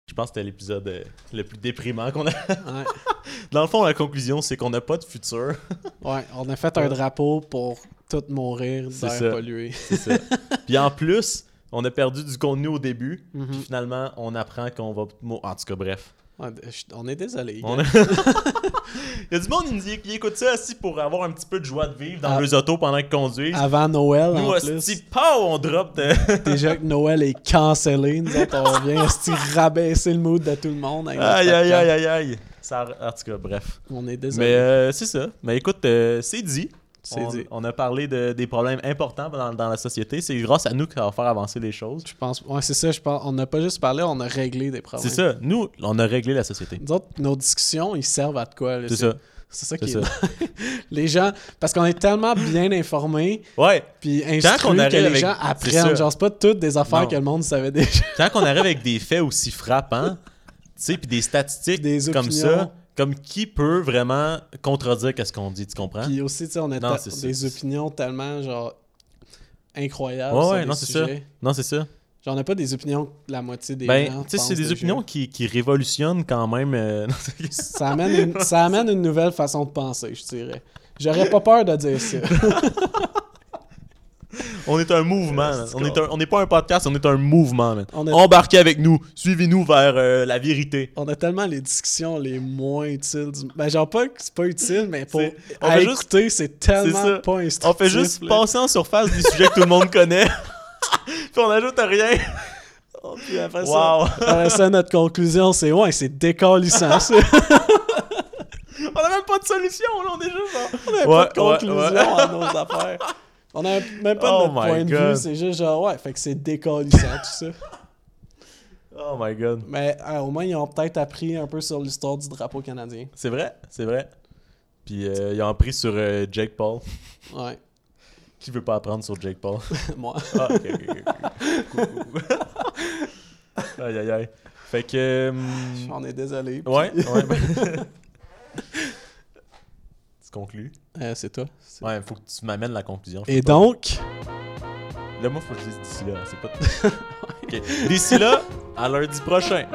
Je pense que c'était l'épisode euh, le plus déprimant qu'on a. Ouais. Dans le fond, la conclusion, c'est qu'on n'a pas de futur. Ouais, on a fait un drapeau pour tout mourir d'air pollué. C'est ça. Puis en plus, on a perdu du contenu au début. Mhm. Puis finalement, on apprend qu'on va. En tout cas, bref. Je- on est désolé. On gars. a- Il y a du monde qui, qui écoute ça aussi pour avoir un petit peu de joie de vivre dans Ah. leurs autos pendant qu'ils conduisent. Avant Noël, Nous, en plus. pow, on drop de. Déjà que Noël est cancellé, nous autres, on vient rabaisser le mood de tout le monde. aïe, aïe, aïe, aïe, aïe. Ça, en tout cas, bref. On est désolé. Mais euh, c'est ça. Mais écoute, euh, c'est dit. C'est on, dit. on a parlé de, des problèmes importants dans, dans la société. C'est grâce à nous que ça va faire avancer les choses. Je pense. Ouais, c'est ça, je pense. On n'a pas juste parlé, on a réglé des problèmes. C'est ça. Nous, on a réglé la société. Nous autres, nos discussions, ils servent à de quoi? là, C'est ça. C'est ça qui ça. est. les gens. Parce qu'on est tellement bien informés, Ouais. puis instruits on que arrive les avec- gens apprennent. Genre, c'est pas toutes des affaires Non. que le monde savait déjà. Quand on arrive avec des faits aussi frappants, tu sais, puis des statistiques Des comme ça, comme qui peut vraiment contredire qu'est-ce qu'on dit, tu comprends? Puis aussi, tu sais, on a Non, ça. des opinions tellement, genre, incroyables. Ouais, sur ouais, des non, c'est ça. Non, c'est ça. Genre, on n'a pas des opinions la moitié des Ben, gens. tu sais, c'est des opinions qui, qui révolutionnent quand même. euh, Ça amène, une, ça amène une nouvelle façon de penser, je dirais. J'aurais pas peur de dire ça. on est un mouvement. man. On est un- on n'est pas un podcast, on est un mouvement. man. On Embarquez avec nous. Suivez-nous vers euh, la vérité. On a tellement les discussions les moins utiles. Du... Ben, genre, pas que c'est pas utile, mais pour C'est- on à fait juste- écouter, c'est tellement ça. pas On instructif. fait juste là. passer en surface des sujets que tout le monde connaît. Puis on ajoute rien. Puis après ça, Wow. après ça, notre conclusion, c'est ouais, c'est décalissant, ça. On a même pas de solution, là. On est juste genre. On n'a Ouais, pas de conclusion à nos affaires. On a même pas Oh de notre point de vue, c'est juste genre, ouais, fait que c'est décalissant, tout ça. Oh my god. Mais euh, au moins, ils ont peut-être appris un peu sur l'histoire du drapeau canadien. C'est vrai, c'est vrai. Puis euh, ils ont appris sur euh, Jake Paul. Ouais, Qui veut pas apprendre sur Jake Paul? moi. Ah, ok, ok, ok. Aïe, aïe, aïe. Fait que. hum, On est désolé. puis- Ouais, ouais. Conclus? Euh, c'est toi. Ouais, faut que tu m'amènes la conclusion. Et pas. donc, Là, moi, faut que je dise d'ici là. C'est pas. D'ici là, à lundi prochain.